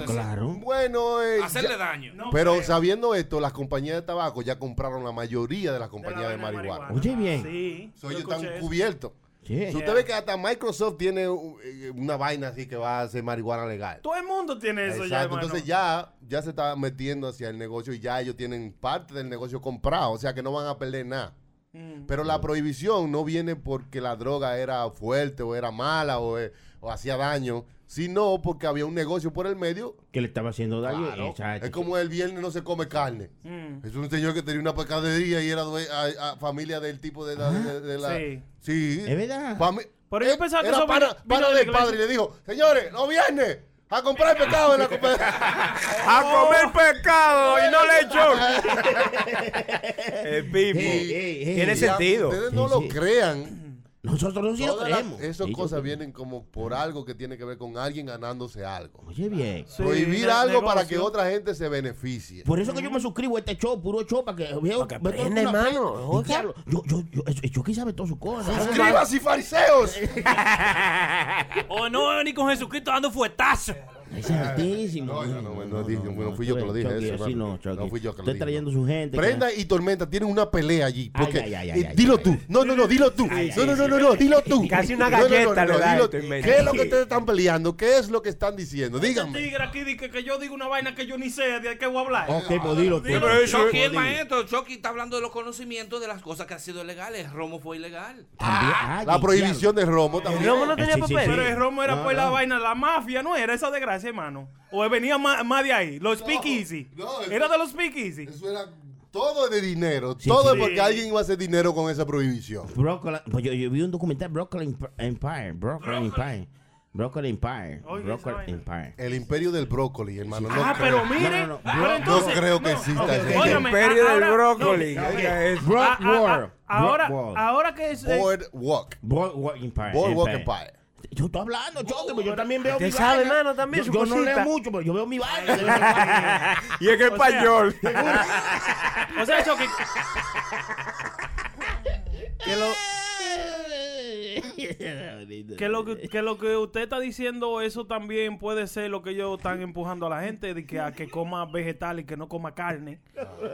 Decir. claro. Bueno, eh, Hacerle ya- daño. pero sabiendo esto, las compañías de tabaco ya compraron la mayoría de las compañías de, marihuana. Oye, bien. Sí. So, ellos están cubiertos. So, usted ve que hasta Microsoft tiene uh, eh, una vaina así que va a hacer marihuana legal. Todo el mundo tiene eso ya, hermano. Entonces ya, ya se está metiendo hacia el negocio y ya ellos tienen parte del negocio comprado. O sea que no van a perder nada. Mm. Pero la prohibición no viene porque la droga era fuerte o era mala o, eh, o hacía daño, sino porque había un negocio por el medio. Que le estaba haciendo daño. Claro. Exacto. Es como el viernes no se come carne. Mm. Es un señor que tenía una pescadería y era due- a- a familia del tipo de la... de- de la- Sí. Sí. Es verdad. Fami- Pero yo pensaba que era eso pana, vino- vino pana de la del padre y le dijo, señores, los viernes, a comprar pescado en la. A comer pescado y no lechón. El Pipo. Ey, ey, ey. Tiene sentido. Ustedes no Sí, lo sí. crean. Nosotros no sí lo Todas las- creemos. esas cosas yo- vienen como por algo que tiene que ver con alguien ganándose algo. Oye, bien. Sí, Prohibir ne- algo para que otra gente se beneficie. Por eso que yo me suscribo a este show, puro show, para que veo. que una- hermano, Yo, yo, yo, eso- Chucky sabe todas sus cosas. ¡Escribas y fariseos! O no, ni con Jesucristo dando fuetazo. Es altísimo. No, no, no, no, no fui yo que lo dije no, Chucky. No fui yo que lo dije, trayendo no. su gente. Prenda y Tormenta tienen una pelea allí. Porque, ay, ay, ay, eh, ay, dilo tú. No, no, no, dilo tú. Ay, No, ay, no, no, no, no, dilo tú. Casi una No, no, no, galleta no, le da. ¿Qué es lo que ustedes están peleando? ¿Qué es lo que están diciendo? Díganme. tigre aquí dice que, que yo digo una vaina que yo ni sé de qué voy a hablar. Ok, pues dilo tú. Chucky es- el maestro. Chucky está hablando de los conocimientos de las cosas que han sido legales. Romo fue ilegal. Ah, La prohibición de romo también. romo no tenía papel. Pero el romo era pues la no. vaina, la mafia, ¿no era esa desgracia, hermano? O venía más, más de ahí, los speakeasy. no, eso- era de los speakeasy. Eso era todo de dinero. Sí, todo sí. es porque alguien iba a hacer dinero con esa prohibición. Broccoli, pues yo, yo vi un documental, Broccoli Empire, Broccoli Empire, Broccoli Empire, Oiga, Broccoli. Empire. El imperio del brócoli, hermano. No ah, creo. pero mire, No, no, no. pero Bro- entonces, no creo que exista. El imperio del brócoli. eso. Brock a- a- War, ahora, ahora que es... Boardwalk. Boardwalk Empire. Boardwalk Empire. Yo estoy hablando, Choque, pero yo también veo Usted mi sabe, vaina. hermano, también Yo, no leo mucho, pero yo veo mi vaina. Y en español. o sea, Chucky, que lo, que lo que, que lo que usted está diciendo, eso también puede ser lo que ellos están empujando a la gente, de que a que coma vegetal y que no coma carne.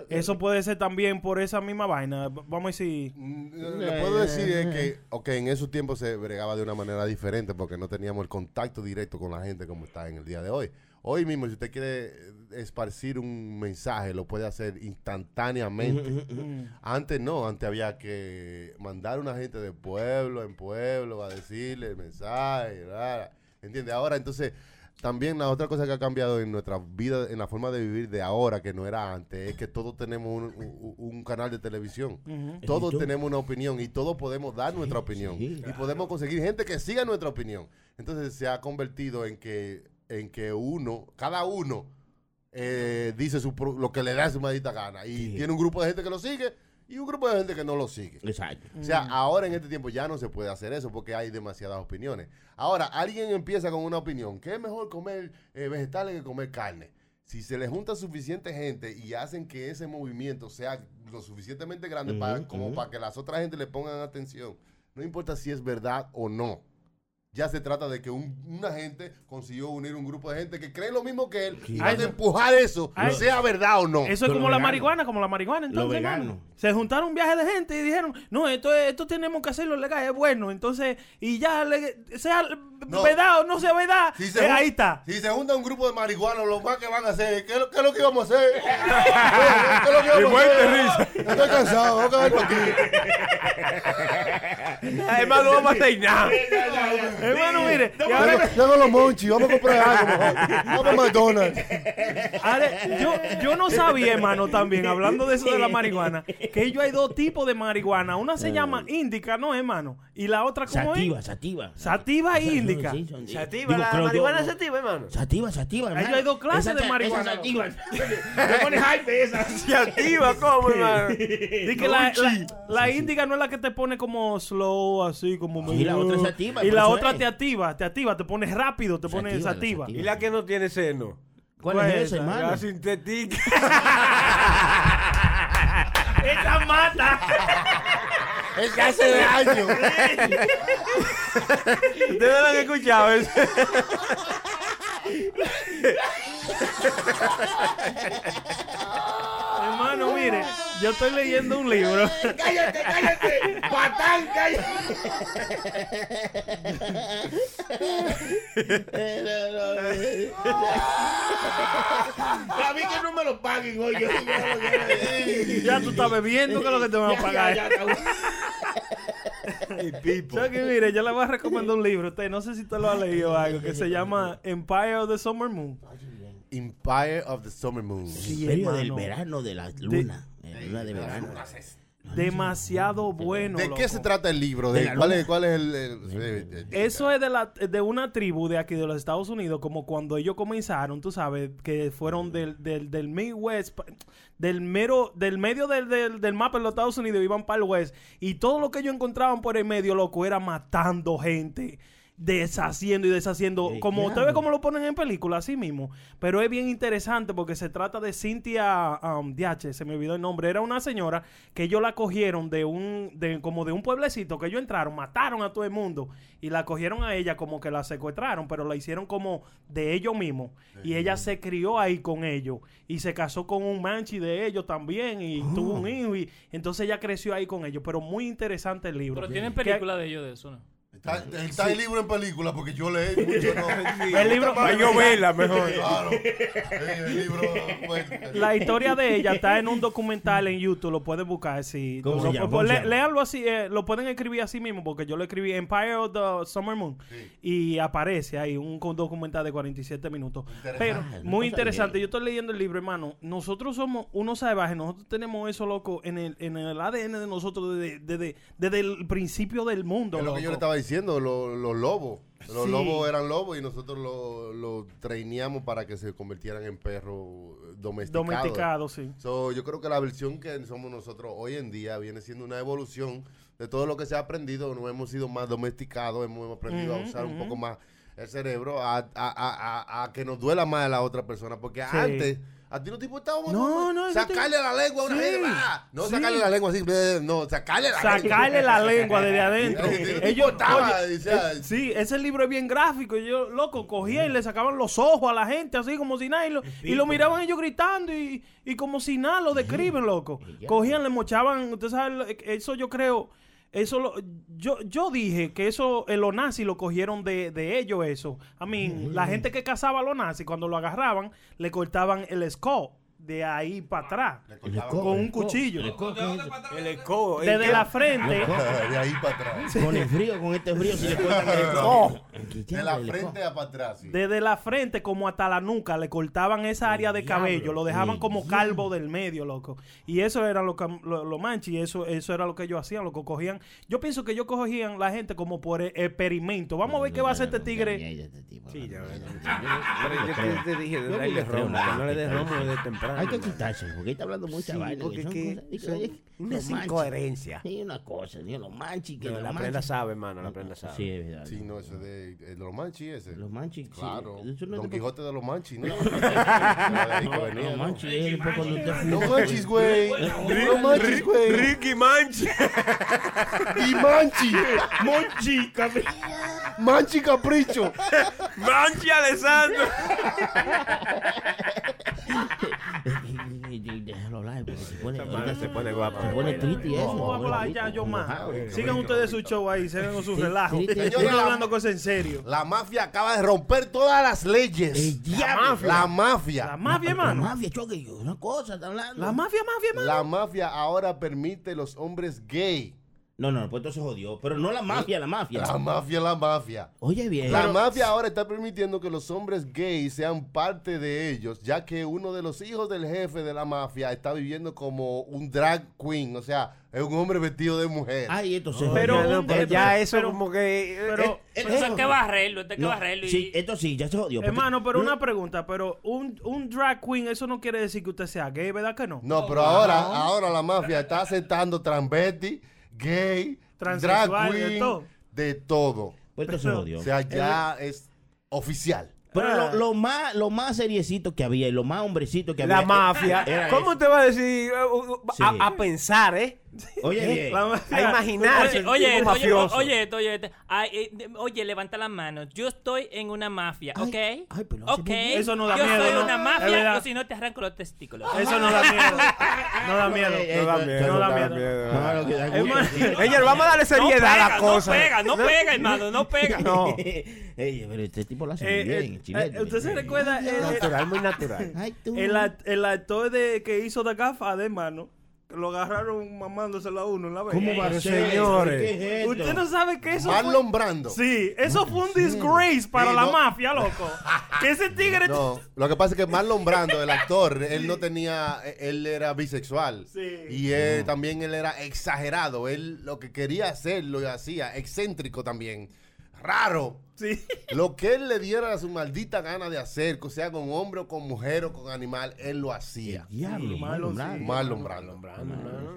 Eso puede ser también por esa misma vaina. Vamos a decir... Lo que puedo decir es que, ok, en esos tiempos se bregaba de una manera diferente porque no teníamos el contacto directo con la gente como está en el día de hoy. Hoy mismo, si usted quiere eh, esparcir un mensaje, lo puede hacer instantáneamente. Antes no, antes había que mandar una gente de pueblo en pueblo a decirle el mensaje, ¿verdad? ¿entiende? Ahora, entonces, también la otra cosa que ha cambiado en nuestra vida, en la forma de vivir de ahora, que no era antes, es que todos tenemos un, un- un canal de televisión. Todos tenemos una opinión y todos podemos dar nuestra opinión. sí. Y podemos conseguir gente que siga nuestra opinión. Entonces se ha convertido en que, en que uno, cada uno, eh, dice su lo que le da su maldita gana. Y Sí. tiene un grupo de gente que lo sigue y un grupo de gente que no lo sigue. Exacto. O sea, ahora en este tiempo ya no se puede hacer eso porque hay demasiadas opiniones. Ahora, alguien empieza con una opinión, que es mejor comer eh, vegetales que comer carne. Si se le junta suficiente gente y hacen que ese movimiento sea lo suficientemente grande para, como para que las otras gente le pongan atención, no importa si es verdad o no. Ya se trata de que un- una gente consiguió unir un grupo de gente que cree lo mismo que él y van a eso- empujar eso, Ah, sea verdad o no. Eso es como la marihuana, como la marihuana. Entonces, hermano. se juntaron un viaje de gente y dijeron, no, esto, es- esto tenemos que hacerlo legal, es bueno. Entonces, y ya, le- sea No. verdad o no sea verdad, Si se eh, ahí está. Si se junta un grupo de marihuanos, lo más que van a hacer, ¿qué es lo, qué es lo que íbamos a hacer? ¿Qué es lo que íbamos a hacer? risa. Estoy cansado, voy a aquí. Además, no vamos a hacer nada. Hermano, mire, y ahora- Tengo, tengo los monchis, vamos a comprar algo mejor. Vamos a McDonald's. ahora, yo, yo no sabía, hermano, también, hablando de eso de la marihuana, que ellos hay dos tipos de marihuana. Una se llama índica, ¿no, hermano? Y la otra, ¿cómo Sativa, es? sativa. Sativa e Sí, índica. sí, son- Sativa, digo, la yo- marihuana no- sativa, hermano. Sativa, sativa, Ahí hermano. hay dos clases Esa de marihuana. esa sativa. Me pone hype esa. Se activa, ¿cómo, hermano? Di que la, la, la índica no es la que te pone como slow, así como Sí, la otra es activa, Y la otra. Te activa, te activa, te pones rápido, te pones sativa. sativa. ¿Y la que no tiene seno? ¿Cuál Pues, es esa, hermano? La sintética. ¡Esa mata! Es que hace daño. ¿Ustedes lo han escuchado eso? Hermano, mire, yo estoy leyendo un libro. Cállate, cállate. Patán, cállate. A mí que no me lo paguen hoy. Yo, ya tú estás bebiendo, que es lo que te van a pagar. ya, ya. Mire, yo le voy a recomendar un libro. Usted, no sé si usted lo ha leído o algo, que se llama Empire of the Summer Moon. Empire of the Summer Moon. Sí, Imperio del hermano. verano de la luna. Eh, luna de verano. Demasiado bueno. ¿De qué loco. se trata el libro? De ¿De la cuál, es, ¿Cuál es el...? el- Eso es de, la, de una tribu de aquí de los Estados Unidos, como cuando ellos comenzaron, tú sabes, que fueron del, del, del Midwest, del mero, del medio del, del, del mapa de los Estados Unidos, iban para el West, y todo lo que ellos encontraban por el medio, loco, era matando gente. Deshaciendo y deshaciendo, como usted claro. ve como lo ponen en película, así mismo. Pero es bien interesante porque se trata de Cynthia um, DH, se me olvidó el nombre. Era una señora que ellos la cogieron de un, de, como de un pueblecito que ellos entraron, mataron a todo el mundo y la cogieron a ella como que la secuestraron, pero la hicieron como de ellos mismos. Y ella se crió ahí con ellos y se casó con un manchi de ellos también y tuvo un hijo y entonces ella creció ahí con ellos. Pero muy interesante el libro. Pero tienen Que- película de ellos de eso, ¿no? Está, está el libro en película porque yo leí mucho, ¿no? El libro- Para yo verla mejor. Claro. Sí, el libro... pues, La historia de ella está en un documental en YouTube, lo pueden buscar así. ¿Cómo Lo- llama? pues, léanlo así, eh, lo pueden escribir así mismo, porque yo lo escribí Empire of the Summer Moon y aparece ahí un documental de 47 minutos. Pero no muy sabía. interesante, yo estoy leyendo el libro, hermano. Nosotros somos unos salvajes, nosotros tenemos eso, loco, en el, en el ADN de nosotros desde, desde, desde el principio del mundo. Es lo que yo le estaba diciendo, lo- los lobos. Los Sí. lobos eran lobos y nosotros los lo traineamos para que se convirtieran en perros domesticados. Domesticado, sí. So, yo creo que la versión que somos nosotros hoy en día viene siendo una evolución de todo lo que se ha aprendido. No hemos sido más domesticados, hemos aprendido a usar un poco más el cerebro, a, a- a- a- a que nos duela más a la otra persona. Porque Sí. antes, a ti no te importaba No, no, sacarle la lengua a una gente. ¡ah! No sacarle la lengua así, no, sacarle la lengua. sacarle la lengua desde adentro. Ellos, ah, eh, sí, ese libro es bien gráfico. Yo, loco, cogía y le sacaban los ojos a la gente, así como si nada. Y lo, miraban ellos gritando y, y como si nada lo describen, loco. Cogían, le mochaban. Usted sabe, lo- eso yo creo. Eso lo, yo, yo dije que eso, eh, los nazis lo cogieron de, de ellos, eso. A mí, la gente que cazaba a los nazis, cuando lo agarraban, le cortaban el skull de ahí para atrás. Con un cuchillo. el escobo, ¿qué es eso? El escobo. ¿el Desde la frente. de ahí para atrás. Con el frío, con este frío, si le cortan el escobo. De la frente a para atrás. Desde la frente como hasta la nuca le cortaban esa área de diablo, cabello, lo dejaban como diablo. calvo del medio, loco. Y eso era lo que lo, lo manchi, eso eso era lo que ellos hacían, lo que cogían. Yo pienso que ellos cogían la gente como por e- experimento. Vamos a ver qué va a hacer este tigre. Sí, ya yo que te dije no le des romo desde temprano. Hay que quitarse, porque está hablando mucha Sí, vaina. porque que son que cosas- manches. incoherencias. Sí, una cosa, ni los manchis. Que No, la prenda sabe, hermano, la prenda sabe. Sí, es verdad. Sí, no, ese de, de los manchis ese. Los manchis, sí. Claro. Eso no Don Quijote de los manchis, ¿no? No, los fuma. Los manchis, güey. Los manchis, güey. Ricky Manchi. Y manchi. Monchi, cabrón. Manchi capricho. Manchi Alessandro. Déjalo porque se pone, madre se pone guapa. Se pone triste y eso. Vamos a hablar ya, yo más. Sigan ustedes su show ahí, sigan con su relajo. sí, sí. Yo Señora, hablando cosas en serio. La mafia acaba de romper todas las leyes. La mafia. La mafia, La hermano. mafia, choque, una cosa, está hablando. La mafia, mafia, hermano. La mafia ahora permite los hombres gay. No, no, pues entonces jodió. Pero no la mafia, la mafia. La mafia, la mafia. Oye, bien. La mafia ahora está permitiendo que los hombres gays sean parte de ellos, ya que uno de los hijos del jefe de la mafia está viviendo como un drag queen, o sea, es un hombre vestido de mujer. Ay, esto se Pero jodió. un- Pero eh, ya eso pero- como que... Pero, Eh, Pero eso hay que barrerlo, esto hay que No, barrerlo. y- Sí, esto sí, ya se jodió. porque- hermano, pero no- una pregunta, pero un, un drag queen, eso no quiere decir que usted sea gay, ¿verdad que no? No, pero ahora, ahora la mafia está aceptando transvesti, gay, drag de todo. de todo. Pues esto. O sea, ya es oficial. Pero Ah. lo, lo más, lo más seriecito que había y lo más hombrecito que había. La mafia. era ¿Cómo eso. te va a decir? uh, uh, Sí. A, a pensar, ¿eh? Oye, A imaginarse. Oye, oye, oye, oye, eh, oye, levanta las manos. Yo estoy en una mafia, ¿ok? ay, pero ok. Eso no da Yo miedo, soy ¿no? una mafia o si no te arranco los testículos. Eso no da miedo. No da miedo. No da miedo, no da miedo. vamos a darle no seriedad a pega, la cosa. No pega, no pega, hermano, no pega. No. Ey, pero este tipo lo hace Eh, muy bien, eh. ¿Usted se recuerda Natural, muy natural. Ay, tú. el, act- el actor de, que hizo de gafa de hermano? Lo agarraron mamándosela a uno en la vez. ¿Cómo va a ser? señores. Usted no sabe que eso Marlon Brando. fue... Sí, eso fue un disgrace para Sí, la no. mafia, loco. que ese tigre... No, lo que pasa es que Marlon Brando, el actor, él no tenía, él era bisexual. Sí. Y él, también él era exagerado. Él lo que quería hacer lo hacía, excéntrico también. Raro. Sí. Lo que él le diera su maldita gana de hacer, que sea con hombre o con mujer o con animal, él lo hacía. Diablo, Sí, Marlon Brando.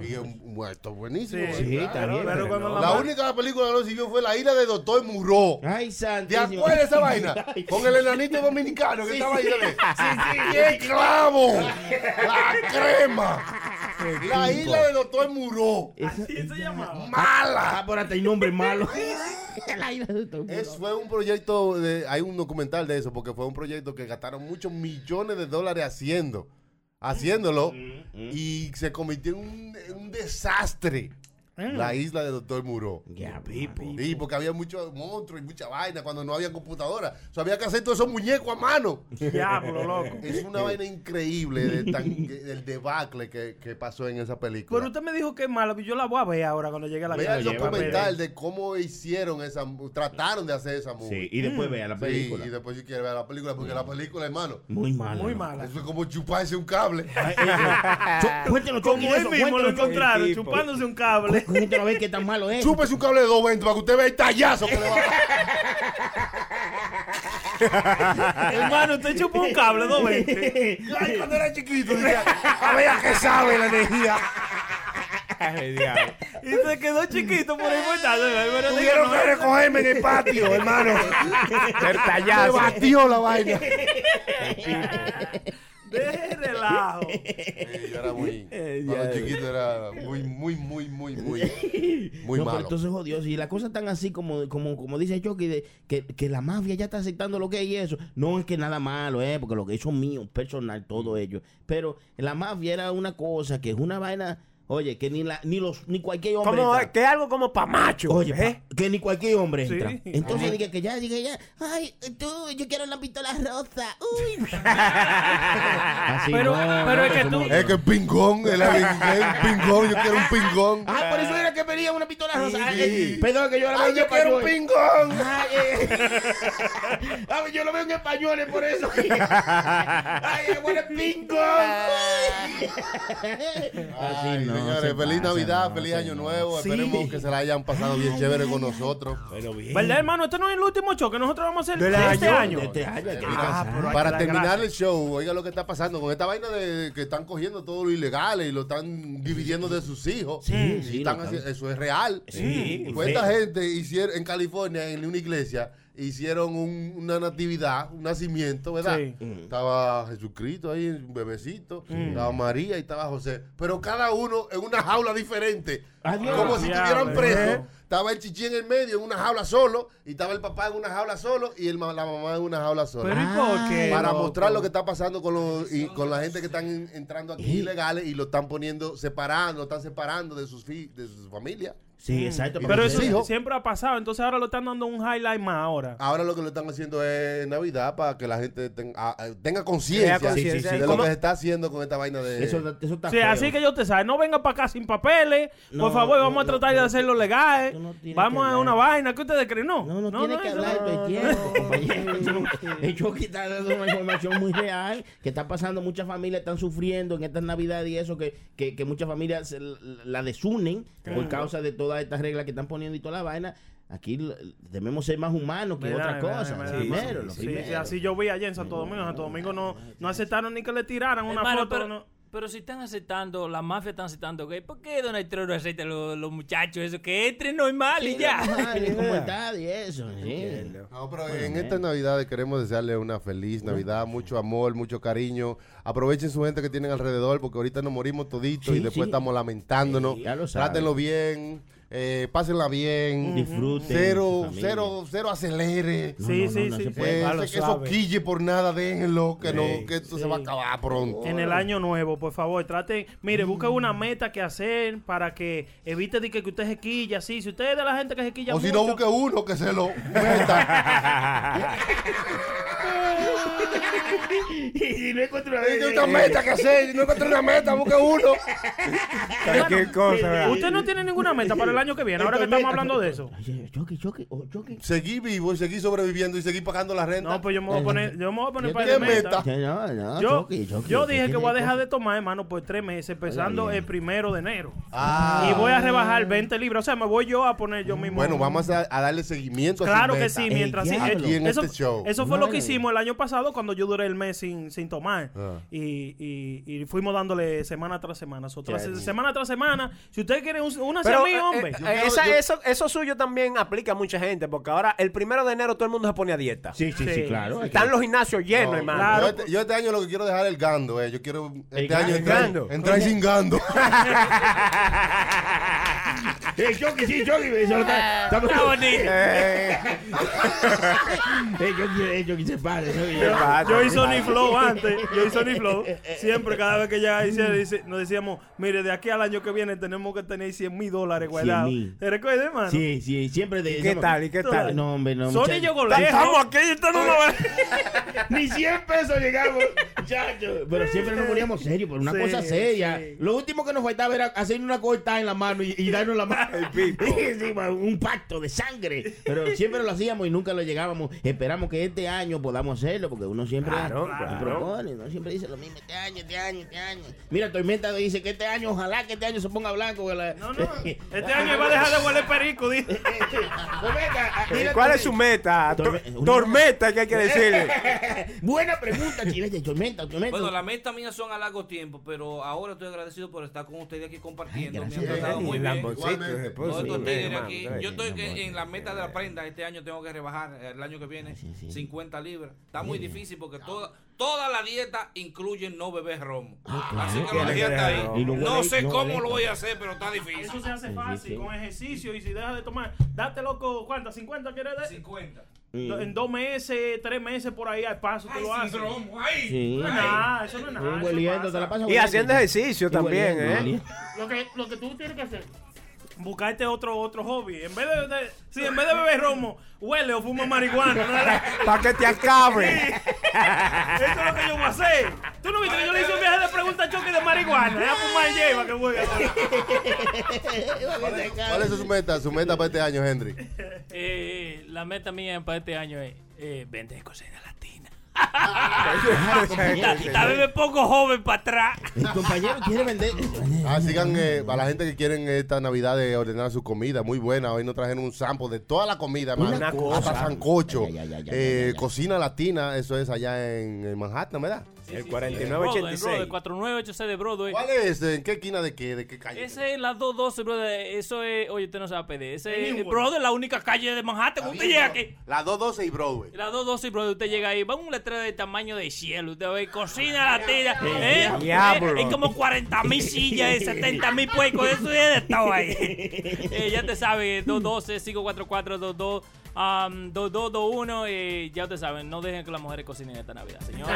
Y un muerto buenísimo. Sí, Sí, está bien, pero pero cuando no. la única película que no siguió fue La ira de Doctor Muró. Ay, ¿Te santísimo. acuerdas esa vaina? Con el enanito dominicano que estaba ahí. de- ¡Qué clavo! ¡La crema! La isla de Doctor Muró. Esa- ¿Así se llamaba? ¡Mala! Ah, por hasta hay nombre malo. La isla de todo el mundo. Es, fue un proyecto, de, hay un documental de eso, porque fue un proyecto que gastaron muchos millones de dólares haciendo, haciéndolo, y se convirtió en un, en un desastre. La isla de Doctor Muró. Ya, Sí, porque había muchos monstruos y mucha vaina cuando no había computadora. O sea, había que hacer todos esos muñecos a mano. Diablo, loco. Es una vaina increíble de tan- del debacle que, que pasó en esa película. Pero usted me dijo que es mala, yo la voy a ver ahora cuando llegue a la Vea el documental de cómo hicieron esa, trataron de hacer esa movie. Sí, y después vea la Sí, película. y después si quiere ver la película, porque la película, hermano, Muy mala. Muy mala. eso es como chuparse un cable. Cuéntenos, Como él mismo lo encontraron, chupándose un cable. Ver qué tan malo es. Chúpese un cable de 220 para que usted vea el tallazo que le va a dar. Hermano, usted chupó un cable, dos veces. Ay, cuando era chiquito, decía, a ver a qué sabe la energía. Ay, diablo. Y se quedó chiquito por ahí muertado. Pero Tuvieron que recogerme en el patio, hermano. El Me batió la vaina. Relajo. Sí, yo era muy, Eh, cuando chiquito era muy, muy, muy, muy, muy, muy no, pero malo. entonces jodió. Si las cosas están así como, como, como dice Chucky, de, que, que la mafia ya está aceptando lo que es y eso. No es que nada malo, eh, porque lo que hizo mío, personal, todo ello. Pero la mafia era una cosa que es una vaina, oye, que ni la, ni los, ni cualquier hombre. Como, entra. que es algo como pa' macho. Oye, ¿eh? pa- que ni cualquier hombre Sí. entra. Entonces Ajá. diga que ya, diga ya, ay, tú, yo quiero la pistola rosa. Uy. Así Pero- no, pero no, es que tú- Es que pingón, el pingón, yo quiero un pingón. Ah, por eso era que venía quería una pistola rosa. Sí. Ay, perdón, que yo la veo Ay, en yo quiero un pingón. Ay, eh. Ay, yo lo veo en español, es por eso. Ay, I want a pingón. Ay, no, señores, se feliz pasa, Navidad, no, feliz Año Nuevo. Sí. Esperemos que se la hayan pasado bien chévere con nosotros. ¿Verdad, hermano? Este no es el último show que nosotros vamos a hacer de este año, año. de este año, que Ah, pero Para terminar gracias. el show, oiga lo que está pasando con esta vaina de que están cogiendo todo lo ilegal y lo están dividiendo de sus hijos. Sí, están haciendo- eso es real. Sí, ¿Cuánta sí. gente hicieron en California, en una iglesia, hicieron un- una natividad, un nacimiento, ¿verdad? Sí. Estaba Jesucristo ahí, un bebecito, Mm. estaba María y estaba José, pero cada uno en una jaula diferente, Adiós. como si estuvieran ¿eh? presos. Estaba el chichi en el medio en una jaula solo, y estaba el papá en una jaula solo y el, ma- la mamá en una jaula sola. Pero ¿y por qué, Para loco? mostrar lo que está pasando con, los, y con la gente que están en- entrando aquí ilegales y lo están poniendo, separando, lo están separando de sus, fi- de sus familias. Sí, exacto. Y de Pero eso siempre ha pasado, entonces ahora lo están dando un highlight más ahora. Ahora lo que lo están haciendo es Navidad para que la gente ah, ah, tenga conciencia Tenga conciencia. de Sí, lo que se está haciendo con esta vaina de... Eso, eso está Sí, feo. así que yo te sabe, no venga para acá sin papeles, No, por favor, vamos no, a tratar de hacerlo legal, vamos a una vaina, ¿qué ustedes creen? No, No, no, tiene que hablar todo el tiempo, compañero. Está dando una información muy real que está pasando. Muchas familias están sufriendo en estas navidades y eso, que, que, que muchas familias se la, desunen por causa de todas estas reglas que están poniendo y toda la vaina. Aquí debemos ser más humanos que Me da, otra me da, cosa. primero, lo primero. sí, así yo vi allá en Santo Domingo. En Santo Domingo no, no aceptaron ni que le tiraran una Hermano, foto. pero, no. pero si están aceptando, la mafia están aceptando gay, ¿por qué Donald Trump no acepta a los, los muchachos eso? Que entren normal y Sí, ya. normal, y como está y eso. sí. No, pero en estas navidades queremos desearle una feliz Navidad, mucho amor, mucho cariño. Aprovechen su gente que tienen alrededor porque ahorita nos morimos toditos y después sí. estamos lamentándonos. Sí, ya lo saben. Trátenlo bien, eh, pásenla bien. Disfruten Cero, cero, cero acelere. No, Sí, no, sí, no, no sí. se puede. Eh, eso quille por nada, déjenlo, que no, Sí, que esto sí. se va a acabar pronto. En el año nuevo, por favor, traten, mire, busquen una meta que hacer para que evite de que, que usted se quilla, así. Si usted es de la gente que se quilla O si mucho, no, busque uno que se lo meta. Y si no encuentro una Hay una meta que hacer. Si no encuentra una meta, busque uno. Cualquier cosa, ¿verdad? Usted no tiene ninguna meta para el año que viene, ahora que estamos hablando de eso. Ay, Chucky, Chucky, oh. Seguí vivo y seguí sobreviviendo y seguí pagando la renta. No, pues yo me voy a poner, yo me voy a poner para ¿Qué de meta. meta? Sí, No, no, Yo, yo dije que voy a dejar de tomar, hermano, por tres meses, empezando el primero de enero. Ah. Y voy a rebajar 20 libras. O sea, me voy yo a poner yo mismo. Bueno, vamos a, a darle seguimiento a su Claro que sí, mientras sí. diablo. Aquí en eso, este show. eso fue lo que hicimos el año pasado cuando yo duré el mes sin, sin tomar. Ah. Y, y, y fuimos dándole semana tras semana. So, tras- semana tras semana. Si ustedes quieren un- una Pero mí, eh, hombre. eh, Yo eh, quiero- esa- yo- eso, eso suyo también aplica a mucha gente, porque ahora el primero de enero todo el mundo se pone a dieta. Sí, sí, sí, Sí. claro. Están los gimnasios llenos, No, hermano. Claro. Yo, este, yo este año lo que quiero dejar es el gando, eh. Yo quiero este El año entrar, Gando. entrar sin gando. Eh, Chucky, sí, Chucky. Eso lo está, estamos- Está bonito. Eh, Eh, Chucky, eh, Chucky, se para. ¿Qué pasa? Yo hice Sony Flow antes, yo hice Sony Flow. Siempre, cada vez que ya hice, dice- nos decíamos, mire, de aquí al año que viene tenemos que tener 100 mil dólares guardados. 100,000. ¿Te recuerdas, hermano? Sí, sí, siempre de ¿Y qué tal? ¿Y qué tal? No, hombre, no. Sony muchacho. llegó lejos. Estamos aquí usted no lo ve. Ni 100 pesos llegamos, muchachos. Pero siempre nos poníamos serios, por una Sí, cosa seria. sí. Lo último que nos faltaba era hacer una corta en la mano y, y darnos la mano. Sí, un pacto de sangre. Pero siempre lo hacíamos y nunca lo llegábamos. Esperamos que este año podamos hacerlo, porque uno siempre Claro, claro. propone, uno siempre dice lo mismo este año, este año, este año. Mira, Tormenta dice que este año, ojalá que este año se ponga blanco. la- No, no. Este año iba a dejar de huele perico, dice. Tormenta, ah, mira, ¿Cuál es su meta? Torme- Tormenta, que hay que decirle. Buena pregunta, chilete. Tormenta, tormenta. Bueno, las metas mías son a largo tiempo, pero ahora estoy agradecido por estar con ustedes aquí compartiendo. Ay, Me han tratado muy bien. Yo estoy en la meta de la prenda este año tengo que rebajar el año que viene Sí, sí. 50 libras. Está muy difícil porque toda, toda la dieta incluye no beber romo. Así que la dieta ahí. no sé cómo lo voy a hacer, pero está difícil. Eso se hace fácil, con ejercicio. Y si dejas de tomar, date loco, ¿cuántas? ¿50 quieres dar? 50. En dos meses, tres meses por ahí al paso, tú lo Ay, haces. Ay. Sí. No es nada, eso no es nada. Hueliendo, te la Y haciendo ejercicio Y también, hueliendo, ¿eh? hueliendo. Lo que, lo que tú tienes que hacer, buscarte otro otro hobby. En vez de, de- sí, en vez de beber romo, huele o fuma marihuana. ¿no? Pa' que te acabe. Sí. Eso es lo que yo voy a hacer. ¿Tú no viste que yo le hice un viaje de pregunta a choque de marihuana? Es a fumar lleva que voy a ¿Cuál es su meta? Su meta para este año, Henry. Eh, la meta mía para este año es eh, vender compañero. Tal vez me pongo joven para atrás. El compañero quiere vender. Ah, sigan eh, para la gente que quieren esta Navidad de ordenar su comida, muy buena. Hoy nos trajeron un sample de toda la comida, Una cosa. Hasta sancocho. Eh. Cocina latina, eso es allá en, en Manhattan, ¿verdad? El Broadway, 4986. 4986 de Broadway. ¿Cuál es? ¿En qué esquina de qué? ¿De qué calle? Ese es la 212, brother. Eso es. Oye, usted no sabe pedir. Ese es, brother, la única calle de Manhattan. Usted llega aquí. La 212 y Broadway. La 212, brother, usted llega ahí. Va un letrero de tamaño de cielo. Usted ve cocina. ¿eh? Diablo. Eh, Hay como 40 mil sillas, 70 mil puercos. Eso es de estado ahí. Eh, ya te sabe, 212, 544, 22. Um, 2221, eh, ya ustedes saben, no dejen que las mujeres cocinen esta Navidad, señores.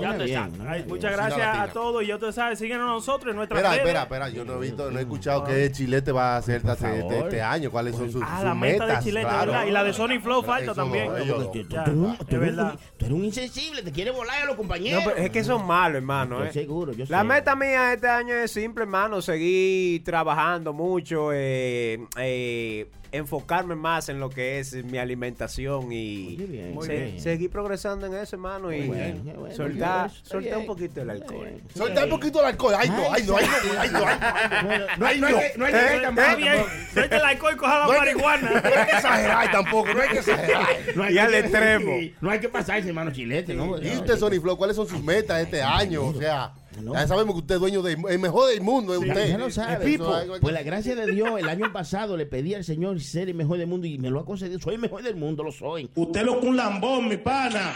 ya Muy te bien, saben. muy Ay, bien. muchas gracias latina. a todos y ya ustedes saben, síguenos a nosotros en nuestra Espera, espera, espera. Yo no he visto, no he escuchado qué chilete va a hacer este, este- este año. ¿Cuáles son sus, Ah, sus la meta metas? de Chilete, Claro. ¿verdad? Y la de Sony Flow falta Eso, también. ellos- Tú, tú- Ya, tú eres un- es tú eres un- verdad. tú eres un insensible, te quiere volar a los compañeros. No, pero es que son malos, hermano. Yo eh. seguro, yo La sé. meta mía este año es simple, hermano, seguir trabajando mucho, eh, eh, enfocarme más en lo que es mi alimentación y bien, se- seguir progresando en eso, hermano, y bueno, soltar, soltar un poquito el alcohol. Solta un poquito el alcohol. Ay, no, ay, no, ay, no, ay, no, ay, no. No hay, no hay, que- no hay malo bien, tampoco. suelta el alcohol y coja la No marihuana. No hay que exagerar tampoco, no hay que exagerar. No hay al extremo. No hay que pasarse, hermano chilete, ¿no? Y usted, Sony Flow, ¿cuáles son sus metas este año? O sea, No. ya sabemos que usted es dueño del el mejor del mundo, es usted. ya lo sabe. Eso, Pues la gracia de Dios, el año pasado le pedí al Señor ser el mejor del mundo y me lo ha concedido. Soy el mejor del mundo, lo soy. Usted lo un lambón, mi pana.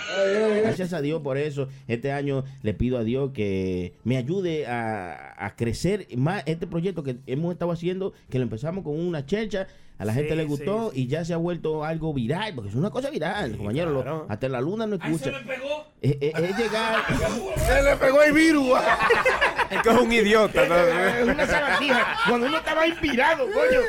Gracias a Dios por eso. Este año le pido a Dios que me ayude a, a crecer más este proyecto que hemos estado haciendo, que lo empezamos con una chercha. A la gente le gustó sí, y ya se ha vuelto algo viral, porque es una cosa viral, compañero. lo- claro. hasta en la luna no Ahí se escucha. me pegó. Es, llegar. Se le pegó el virus. Es que es un idiota, ¿no? Es una sabandija. Cuando uno estaba inspirado, coño.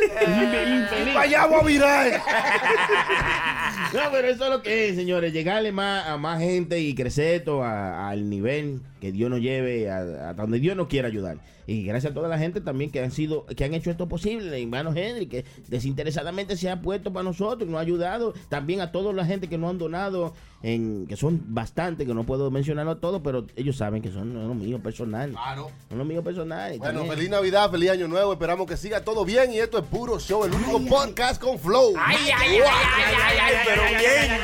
Infeliz. Allá va a virar. No, pero eso es lo que es, señores. Llegarle más a más gente y crecer todo a- al nivel que Dios nos lleve a, a donde Dios nos quiera ayudar. Y gracias a toda la gente también que han sido, que han hecho esto posible, hermano Henry, que desinteresadamente se ha puesto para nosotros nos ha ayudado. También a toda la gente que nos han donado, en, que son bastante, que no puedo mencionarlo todos, pero ellos saben que son los míos personales. Claro. Son los míos personales. Bueno, también. feliz Navidad, feliz Año Nuevo. Esperamos que siga todo bien. Y esto es Puro Show, el único podcast con flow. Ay, ay, ay, ay, ay, ay, ay, pero bien.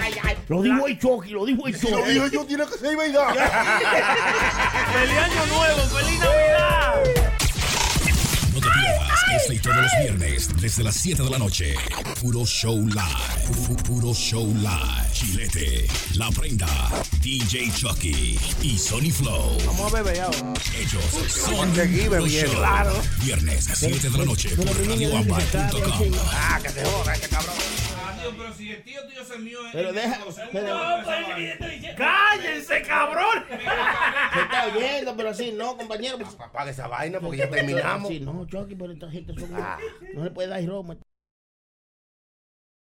Lo dijo el Chucky, lo dijo el Si lo Chucky. dijo yo, tiene que ser verdad. ¡Feliz año nuevo! ¡Feliz Navidad! No te pierdas este y todos los viernes desde las 7 de la noche. Puro Show Live. Pu- Puro Show Live. Chilete, La Prenda, DJ Chucky y Sony Flow. Vamos a beber ahora. Ellos son Puro. Show. Claro. Viernes 7 de la noche por radioambar.com. Ah, que se joda este cabrón. Pero si el tío tuyo se mío. Pero deja- pero- ¡Cállense, cabrón! Se está oyendo, pero así no, compañero. pues- Apaga esa vaina porque ya terminamos. Sí, no, Chucky, pero esta gente son. No le puede dar Roma.